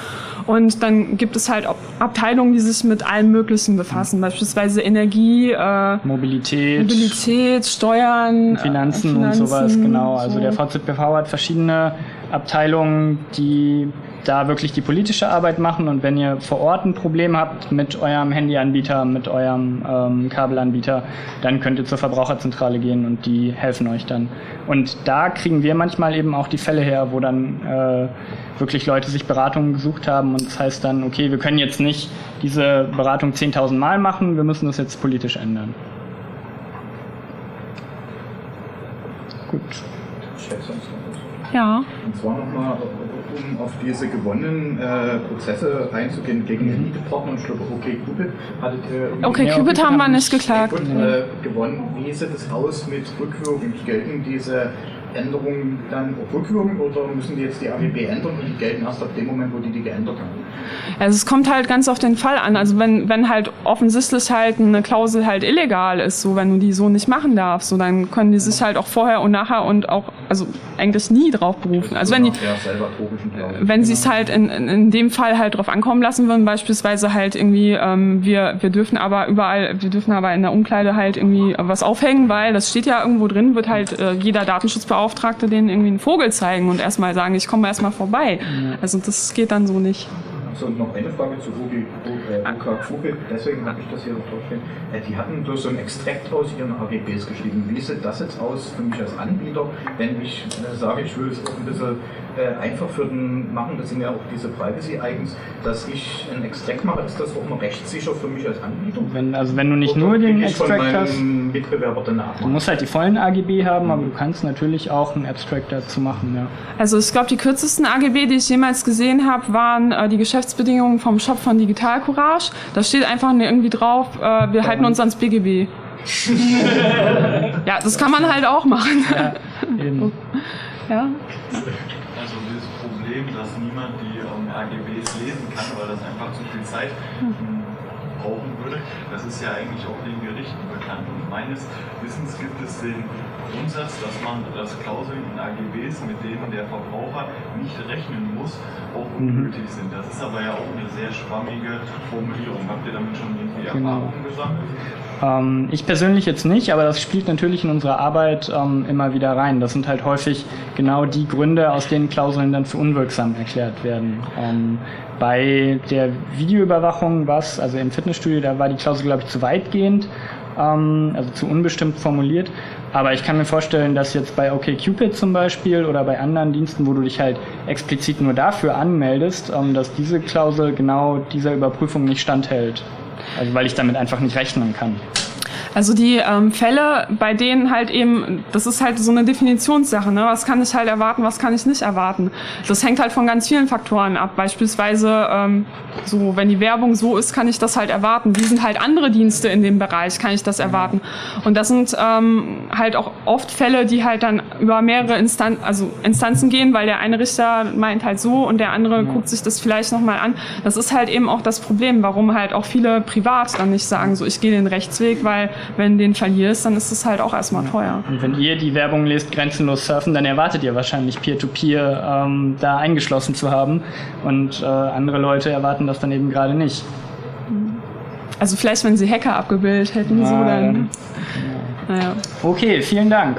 Und dann gibt es halt Abteilungen, die sich mit allem Möglichen befassen, beispielsweise Energie, äh, Mobilität, Mobilität, Steuern, Finanzen, äh, Finanzen und sowas genau. Also der VZBV hat verschiedene Abteilungen, die da wirklich die politische Arbeit machen und wenn ihr vor Ort ein Problem habt mit eurem Handyanbieter, mit eurem ähm, Kabelanbieter, dann könnt ihr zur Verbraucherzentrale gehen und die helfen euch dann. Und da kriegen wir manchmal eben auch die Fälle her, wo dann äh, wirklich Leute sich Beratungen gesucht haben und das heißt dann, okay, wir können jetzt nicht diese Beratung 10.000 Mal machen, wir müssen das jetzt politisch ändern. Gut. Ja. Und zwar nochmal, um auf diese gewonnenen äh, Prozesse einzugehen gegen mhm. Elite-Partner und glaube, okay, Cupid hattet ihr. Okay, Cupid haben wir nicht geklagt. Und, äh, gewonnen. Wie sieht es aus mit rückwirkend? Gelten diese Änderungen dann auch rückwirken oder müssen die jetzt die AGB ändern und die gelten erst ab dem Moment, wo die die geändert haben? Also es kommt halt ganz auf den Fall an. Also wenn, wenn halt offensichtlich halt eine Klausel halt illegal ist, so wenn du die so nicht machen darfst, so dann können die sich halt auch vorher und nachher und auch, also eigentlich nie drauf berufen. Also wenn die, wenn sie es halt in, in, in dem Fall halt drauf ankommen lassen würden, beispielsweise halt irgendwie, ähm, wir, wir dürfen aber überall, wir dürfen aber in der Umkleide halt irgendwie was aufhängen, weil das steht ja irgendwo drin, wird halt äh, jeder Datenschutzbeauftragte denen irgendwie einen Vogel zeigen und erstmal sagen, ich komme erstmal vorbei. Also das geht dann so nicht. So, und noch eine Frage zu Google, äh, Vogel, deswegen habe ich das hier draufstehen. Äh, die hatten durch so ein Extrakt aus ihren AGBs geschrieben. Wie sieht das jetzt aus für mich als Anbieter, wenn ich äh, sage, ich will es auch ein bisschen äh, einfach für den machen, das sind ja auch diese Privacy-Icons, dass ich ein Extract mache, ist das auch noch rechtssicher für mich als Anbieter? Wenn, also wenn du nicht Oder nur den Extract hast, Mitbewerber danach du musst halt die vollen AGB haben, aber du kannst natürlich auch einen Abstract dazu machen. Ja. Also ich glaube, die kürzesten AGB, die ich jemals gesehen habe, waren äh, die Geschäftsbedingungen vom Shop von Digital Courage. Da steht einfach irgendwie drauf, äh, wir halten uns ans BGB. ja, das kann man halt auch machen. Ja, eben. ja. Problem, dass niemand die um, AGBs lesen kann, weil das einfach zu viel Zeit hm. brauchen würde. Das ist ja eigentlich auch den Gerichten bekannt. Und meines Wissens gibt es den Grundsatz, dass man das Klauseln in AGBs, mit denen der Verbraucher nicht rechnen muss, auch mhm. unnötig sind. Das ist aber ja auch eine sehr schwammige Formulierung. Habt ihr damit schon irgendwie genau. Erfahrungen gesammelt? Ähm, ich persönlich jetzt nicht, aber das spielt natürlich in unsere Arbeit ähm, immer wieder rein. Das sind halt häufig genau die Gründe, aus denen Klauseln dann für unwirksam erklärt werden. Ähm, bei der Videoüberwachung was, also im Fitnessstudio, da war die Klausel, glaube ich, zu weitgehend, ähm, also zu unbestimmt formuliert. Aber ich kann mir vorstellen, dass jetzt bei OkCupid zum Beispiel oder bei anderen Diensten, wo du dich halt explizit nur dafür anmeldest, ähm, dass diese Klausel genau dieser Überprüfung nicht standhält. Also weil ich damit einfach nicht rechnen kann. Also die ähm, Fälle, bei denen halt eben, das ist halt so eine Definitionssache, ne? was kann ich halt erwarten, was kann ich nicht erwarten. Das hängt halt von ganz vielen Faktoren ab. Beispielsweise, ähm, so wenn die Werbung so ist, kann ich das halt erwarten. Wie sind halt andere Dienste in dem Bereich, kann ich das erwarten. Und das sind ähm, halt auch oft Fälle, die halt dann über mehrere Instan also Instanzen gehen, weil der eine Richter meint halt so und der andere ja. guckt sich das vielleicht nochmal an. Das ist halt eben auch das Problem, warum halt auch viele privat dann nicht sagen, so ich gehe den Rechtsweg, weil wenn du den verlierst, dann ist es halt auch erstmal teuer. Und wenn ihr die Werbung lest, grenzenlos surfen, dann erwartet ihr wahrscheinlich Peer-to-Peer -Peer, ähm, da eingeschlossen zu haben. Und äh, andere Leute erwarten das dann eben gerade nicht. Also vielleicht, wenn sie Hacker abgebildet hätten, ja, so dann. Ja. Naja. Okay, vielen Dank.